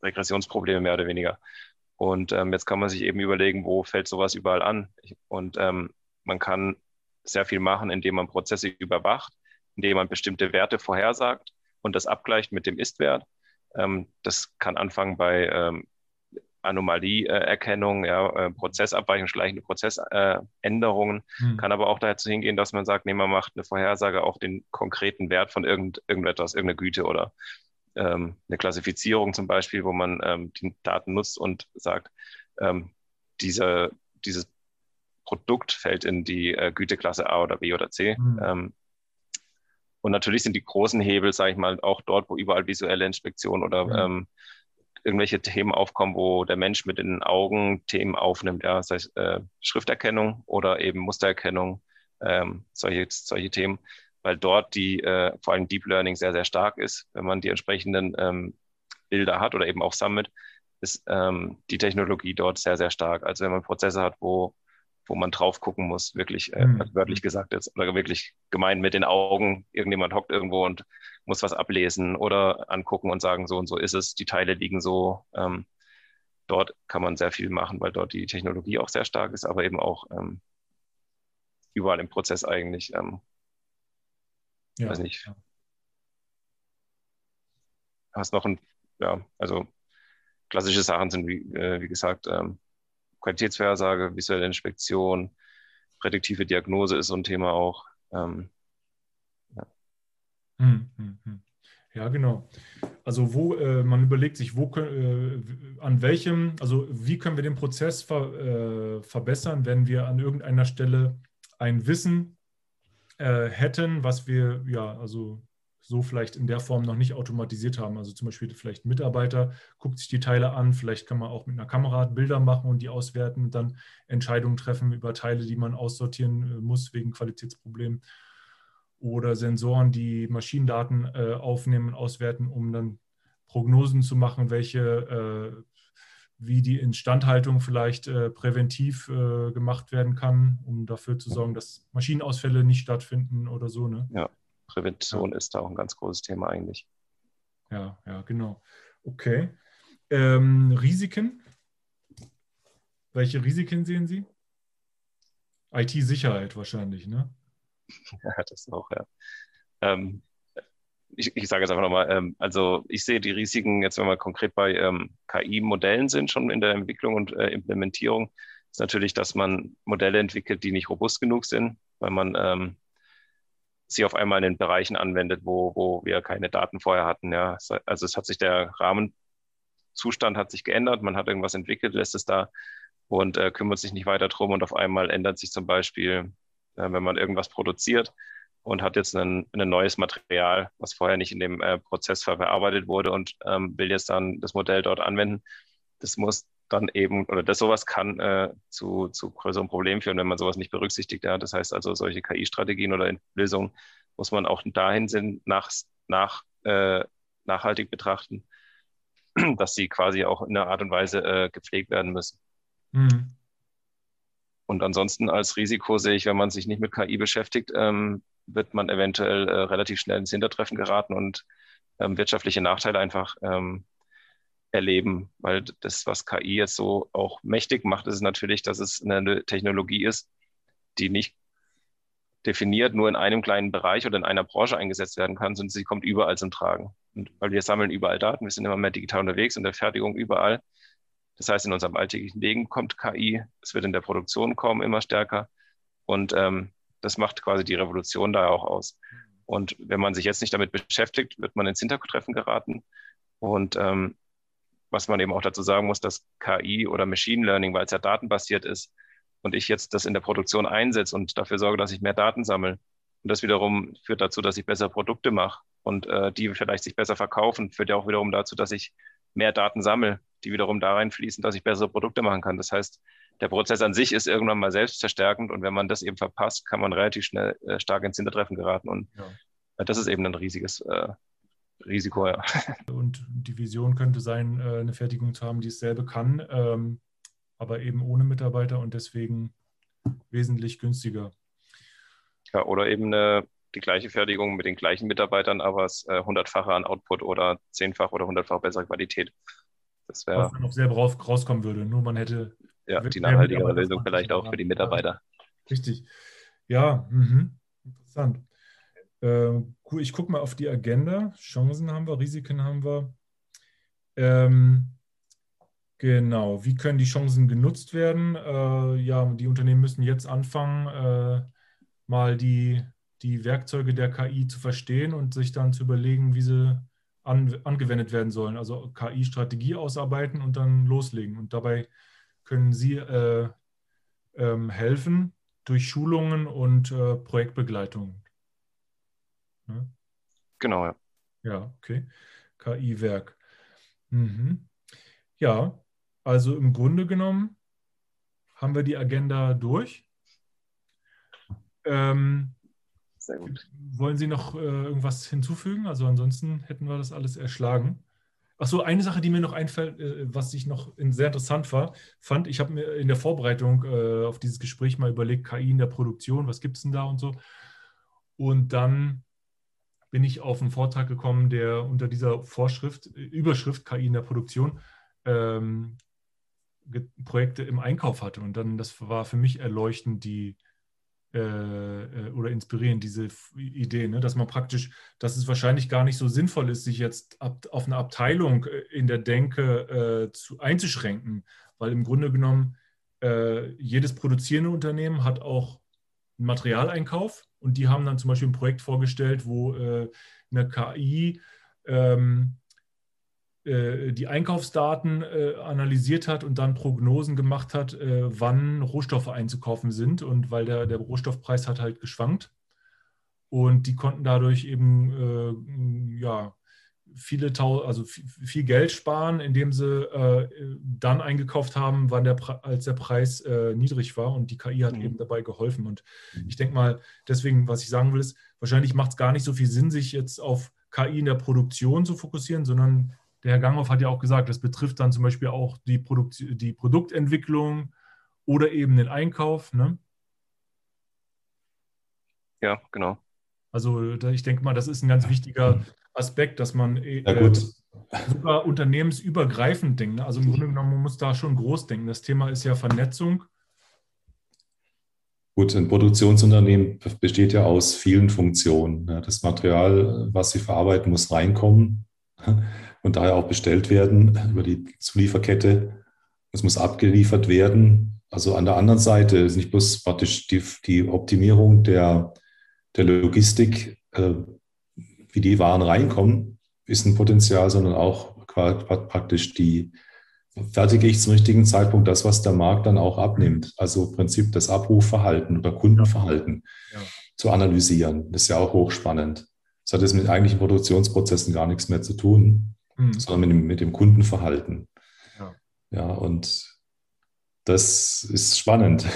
Regressionsprobleme mehr oder weniger. Und ähm, jetzt kann man sich eben überlegen, wo fällt sowas überall an. Und ähm, man kann sehr viel machen, indem man Prozesse überwacht, indem man bestimmte Werte vorhersagt und das abgleicht mit dem Ist-Wert. Ähm, das kann anfangen bei ähm, Anomalieerkennung, ja, äh, Prozessabweichung, schleichende Prozessänderungen. Hm. Kann aber auch dazu hingehen, dass man sagt, nee, man macht eine Vorhersage auf den konkreten Wert von irgend, irgendetwas, irgendeine Güte oder ähm, eine Klassifizierung zum Beispiel, wo man ähm, die Daten nutzt und sagt, ähm, diese, dieses Produkt fällt in die äh, Güteklasse A oder B oder C. Mhm. Ähm, und natürlich sind die großen Hebel, sage ich mal, auch dort, wo überall visuelle Inspektion oder mhm. ähm, irgendwelche Themen aufkommen, wo der Mensch mit den Augen Themen aufnimmt, ja, sei es äh, Schrifterkennung oder eben Mustererkennung, ähm, solche, solche Themen, weil dort die äh, vor allem Deep Learning sehr, sehr stark ist. Wenn man die entsprechenden ähm, Bilder hat oder eben auch sammelt, ist ähm, die Technologie dort sehr, sehr stark. Also wenn man Prozesse hat, wo wo man drauf gucken muss, wirklich äh, mhm. wörtlich gesagt jetzt, oder wirklich gemeint mit den Augen, irgendjemand hockt irgendwo und muss was ablesen oder angucken und sagen, so und so ist es, die Teile liegen so. Ähm, dort kann man sehr viel machen, weil dort die Technologie auch sehr stark ist, aber eben auch ähm, überall im Prozess eigentlich. Ähm, ja. Weiß nicht. Hast noch ein, ja, also klassische Sachen sind, wie, äh, wie gesagt, ähm, Qualitätsvorhersage, visuelle Inspektion, prädiktive Diagnose ist so ein Thema auch. Ähm, ja. Hm, hm, hm. ja. genau. Also wo äh, man überlegt sich, wo äh, an welchem, also wie können wir den Prozess ver, äh, verbessern, wenn wir an irgendeiner Stelle ein Wissen äh, hätten, was wir ja also so vielleicht in der Form noch nicht automatisiert haben. Also zum Beispiel vielleicht ein Mitarbeiter guckt sich die Teile an, vielleicht kann man auch mit einer Kamera Bilder machen und die auswerten und dann Entscheidungen treffen über Teile, die man aussortieren äh, muss wegen Qualitätsproblemen. Oder Sensoren, die Maschinendaten äh, aufnehmen und auswerten, um dann Prognosen zu machen, welche, äh, wie die Instandhaltung vielleicht äh, präventiv äh, gemacht werden kann, um dafür zu sorgen, dass Maschinenausfälle nicht stattfinden oder so. Ne? Ja. Prävention ja. ist da auch ein ganz großes Thema eigentlich. Ja, ja, genau. Okay. Ähm, Risiken? Welche Risiken sehen Sie? IT-Sicherheit wahrscheinlich, ne? Ja, das auch, ja. Ähm, ich, ich, sage jetzt einfach nochmal, ähm, also ich sehe die Risiken, jetzt wenn wir konkret bei ähm, KI-Modellen sind, schon in der Entwicklung und äh, Implementierung, ist natürlich, dass man Modelle entwickelt, die nicht robust genug sind, weil man ähm, sie auf einmal in den Bereichen anwendet, wo, wo wir keine Daten vorher hatten. Ja. Also es hat sich der Rahmenzustand hat sich geändert, man hat irgendwas entwickelt, lässt es da und äh, kümmert sich nicht weiter drum und auf einmal ändert sich zum Beispiel, äh, wenn man irgendwas produziert und hat jetzt ein, ein neues Material, was vorher nicht in dem äh, Prozess verarbeitet wurde und ähm, will jetzt dann das Modell dort anwenden. Das muss dann eben, oder das sowas kann äh, zu, zu größeren Problemen führen, wenn man sowas nicht berücksichtigt. Ja. Das heißt also, solche KI-Strategien oder Lösungen muss man auch dahin sind, nach, nach, äh, nachhaltig betrachten, dass sie quasi auch in einer Art und Weise äh, gepflegt werden müssen. Mhm. Und ansonsten als Risiko sehe ich, wenn man sich nicht mit KI beschäftigt, ähm, wird man eventuell äh, relativ schnell ins Hintertreffen geraten und ähm, wirtschaftliche Nachteile einfach ähm, erleben, weil das, was KI jetzt so auch mächtig macht, ist natürlich, dass es eine Technologie ist, die nicht definiert nur in einem kleinen Bereich oder in einer Branche eingesetzt werden kann, sondern sie kommt überall zum Tragen. Und weil wir sammeln überall Daten, wir sind immer mehr digital unterwegs in der Fertigung überall. Das heißt, in unserem alltäglichen Leben kommt KI, es wird in der Produktion kommen immer stärker und ähm, das macht quasi die Revolution da auch aus. Und wenn man sich jetzt nicht damit beschäftigt, wird man ins Hintertreffen geraten. Und ähm, was man eben auch dazu sagen muss, dass KI oder Machine Learning, weil es ja datenbasiert ist und ich jetzt das in der Produktion einsetze und dafür sorge, dass ich mehr Daten sammle. Und das wiederum führt dazu, dass ich bessere Produkte mache und äh, die vielleicht sich besser verkaufen, führt ja auch wiederum dazu, dass ich mehr Daten sammle, die wiederum da reinfließen, dass ich bessere Produkte machen kann. Das heißt, der Prozess an sich ist irgendwann mal selbstverstärkend und wenn man das eben verpasst, kann man relativ schnell äh, stark ins Hintertreffen geraten und ja. das ist eben ein riesiges äh, Risiko, ja. Und die Vision könnte sein, äh, eine Fertigung zu haben, die dasselbe kann, ähm, aber eben ohne Mitarbeiter und deswegen wesentlich günstiger. Ja, oder eben eine, die gleiche Fertigung mit den gleichen Mitarbeitern, aber es äh, hundertfache an Output oder zehnfach oder hundertfach bessere Qualität. Das wäre. Was dann auch selber raus, rauskommen würde, nur man hätte. Ja, die nachhaltigere Lösung vielleicht auch für die Mitarbeiter. Richtig. Ja, mhm. interessant. Ähm, cool, ich gucke mal auf die Agenda. Chancen haben wir, Risiken haben wir. Ähm, genau, wie können die Chancen genutzt werden? Äh, ja, die Unternehmen müssen jetzt anfangen, äh, mal die, die Werkzeuge der KI zu verstehen und sich dann zu überlegen, wie sie an, angewendet werden sollen. Also KI-Strategie ausarbeiten und dann loslegen. Und dabei können Sie äh, ähm, helfen durch Schulungen und äh, Projektbegleitung. Ne? Genau, ja. Ja, okay. KI-Werk. Mhm. Ja, also im Grunde genommen haben wir die Agenda durch. Ähm, Sehr gut. Wollen Sie noch äh, irgendwas hinzufügen? Also ansonsten hätten wir das alles erschlagen. Achso, eine Sache, die mir noch einfällt, äh, was ich noch sehr interessant war, fand, ich habe mir in der Vorbereitung äh, auf dieses Gespräch mal überlegt, KI in der Produktion, was gibt es denn da und so. Und dann bin ich auf einen Vortrag gekommen, der unter dieser Vorschrift, Überschrift KI in der Produktion ähm, Projekte im Einkauf hatte. Und dann, das war für mich erleuchtend, die äh, äh, oder inspirierend, diese Idee, ne? dass man praktisch, dass es wahrscheinlich gar nicht so sinnvoll ist, sich jetzt ab, auf eine Abteilung äh, in der Denke äh, zu, einzuschränken, weil im Grunde genommen äh, jedes produzierende Unternehmen hat auch einen Materialeinkauf und die haben dann zum Beispiel ein Projekt vorgestellt, wo äh, eine KI ähm, äh, die Einkaufsdaten äh, analysiert hat und dann Prognosen gemacht hat, äh, wann Rohstoffe einzukaufen sind. Und weil der, der Rohstoffpreis hat halt geschwankt. Und die konnten dadurch eben ja, viele also viel Geld sparen, indem sie äh, dann eingekauft haben, wann der als der Preis äh, niedrig war und die KI hat mhm. eben dabei geholfen. Und mhm. ich denke mal, deswegen, was ich sagen will, ist, wahrscheinlich macht es gar nicht so viel Sinn, sich jetzt auf KI in der Produktion zu fokussieren, sondern der Herr Ganghoff hat ja auch gesagt, das betrifft dann zum Beispiel auch die, Produkt, die Produktentwicklung oder eben den Einkauf. Ne? Ja, genau. Also ich denke mal, das ist ein ganz wichtiger Aspekt, dass man äh, sogar unternehmensübergreifend denkt. Ne? Also im Grunde genommen, man muss da schon groß denken. Das Thema ist ja Vernetzung. Gut, ein Produktionsunternehmen besteht ja aus vielen Funktionen. Das Material, was sie verarbeiten, muss reinkommen und daher auch bestellt werden über die Zulieferkette. Es muss abgeliefert werden. Also an der anderen Seite ist nicht bloß praktisch die, die Optimierung der, der Logistik, äh, wie die Waren reinkommen, ist ein Potenzial, sondern auch praktisch die, fertige ich zum richtigen Zeitpunkt das, was der Markt dann auch abnimmt. Also im Prinzip das Abrufverhalten oder Kundenverhalten ja. zu analysieren. Das ist ja auch hochspannend. Das hat jetzt mit eigentlichen Produktionsprozessen gar nichts mehr zu tun, mhm. sondern mit dem, mit dem Kundenverhalten. Ja. ja, und das ist spannend.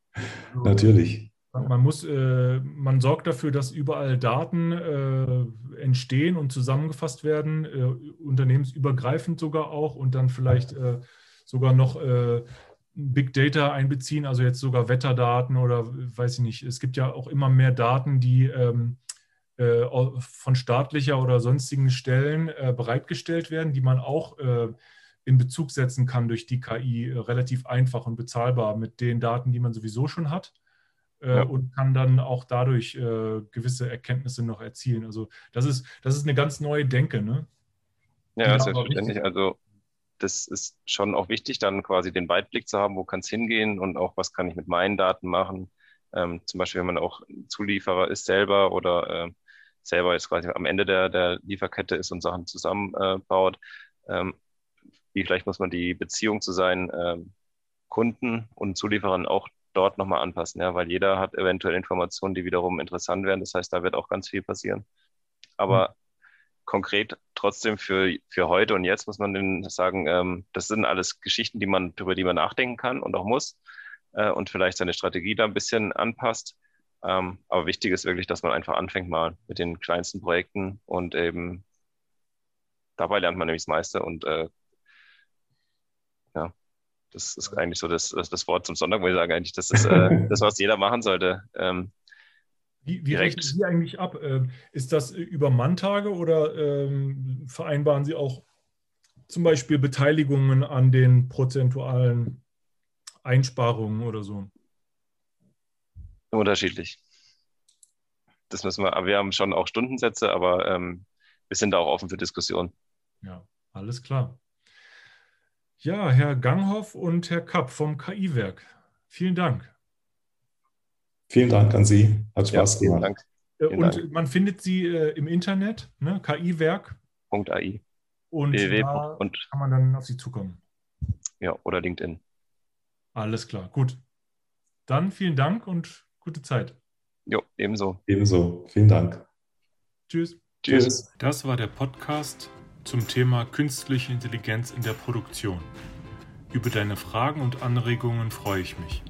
Natürlich. Man muss, äh, man sorgt dafür, dass überall Daten äh, entstehen und zusammengefasst werden, äh, unternehmensübergreifend sogar auch und dann vielleicht äh, sogar noch äh, Big Data einbeziehen, also jetzt sogar Wetterdaten oder weiß ich nicht. Es gibt ja auch immer mehr Daten, die ähm, äh, von staatlicher oder sonstigen Stellen bereitgestellt werden, die man auch in Bezug setzen kann durch die KI relativ einfach und bezahlbar mit den Daten, die man sowieso schon hat ja. und kann dann auch dadurch äh, gewisse Erkenntnisse noch erzielen. Also das ist, das ist eine ganz neue Denke, ne? Ja, selbstverständlich. Also das ist schon auch wichtig, dann quasi den Weitblick zu haben, wo kann es hingehen und auch, was kann ich mit meinen Daten machen. Ähm, zum Beispiel, wenn man auch Zulieferer ist selber oder äh, selber jetzt quasi am Ende der, der Lieferkette ist und Sachen zusammenbaut. Äh, ähm, wie vielleicht muss man die Beziehung zu seinen ähm, Kunden und Zulieferern auch dort nochmal anpassen, ja, weil jeder hat eventuell Informationen, die wiederum interessant werden. Das heißt, da wird auch ganz viel passieren. Aber mhm. konkret trotzdem für, für heute und jetzt muss man sagen, ähm, das sind alles Geschichten, die man, über die man nachdenken kann und auch muss äh, und vielleicht seine Strategie da ein bisschen anpasst. Ähm, aber wichtig ist wirklich, dass man einfach anfängt mal mit den kleinsten Projekten und eben dabei lernt man nämlich das meiste und äh, das ist eigentlich so das, das, das, Wort zum Sonntag, wo ich sage eigentlich, das ist äh, das, was jeder machen sollte. Ähm, wie, wie rechnen Sie eigentlich ab? Ähm, ist das über Manntage oder ähm, vereinbaren Sie auch zum Beispiel Beteiligungen an den prozentualen Einsparungen oder so? Unterschiedlich. Das müssen wir, aber wir haben schon auch Stundensätze, aber ähm, wir sind da auch offen für Diskussionen. Ja, alles klar. Ja, Herr Ganghoff und Herr Kapp vom KI-Werk. Vielen Dank. Vielen Dank an Sie. Hat Spaß ja, gemacht. Dank. Äh, und Dank. man findet Sie äh, im Internet, ne? KI-Werk.ai. Und www. da und kann man dann auf Sie zukommen. Ja, oder LinkedIn. Alles klar, gut. Dann vielen Dank und gute Zeit. Jo, ebenso. Ebenso. Vielen Dank. Tschüss. Tschüss. Das war der Podcast zum Thema künstliche Intelligenz in der Produktion. Über deine Fragen und Anregungen freue ich mich.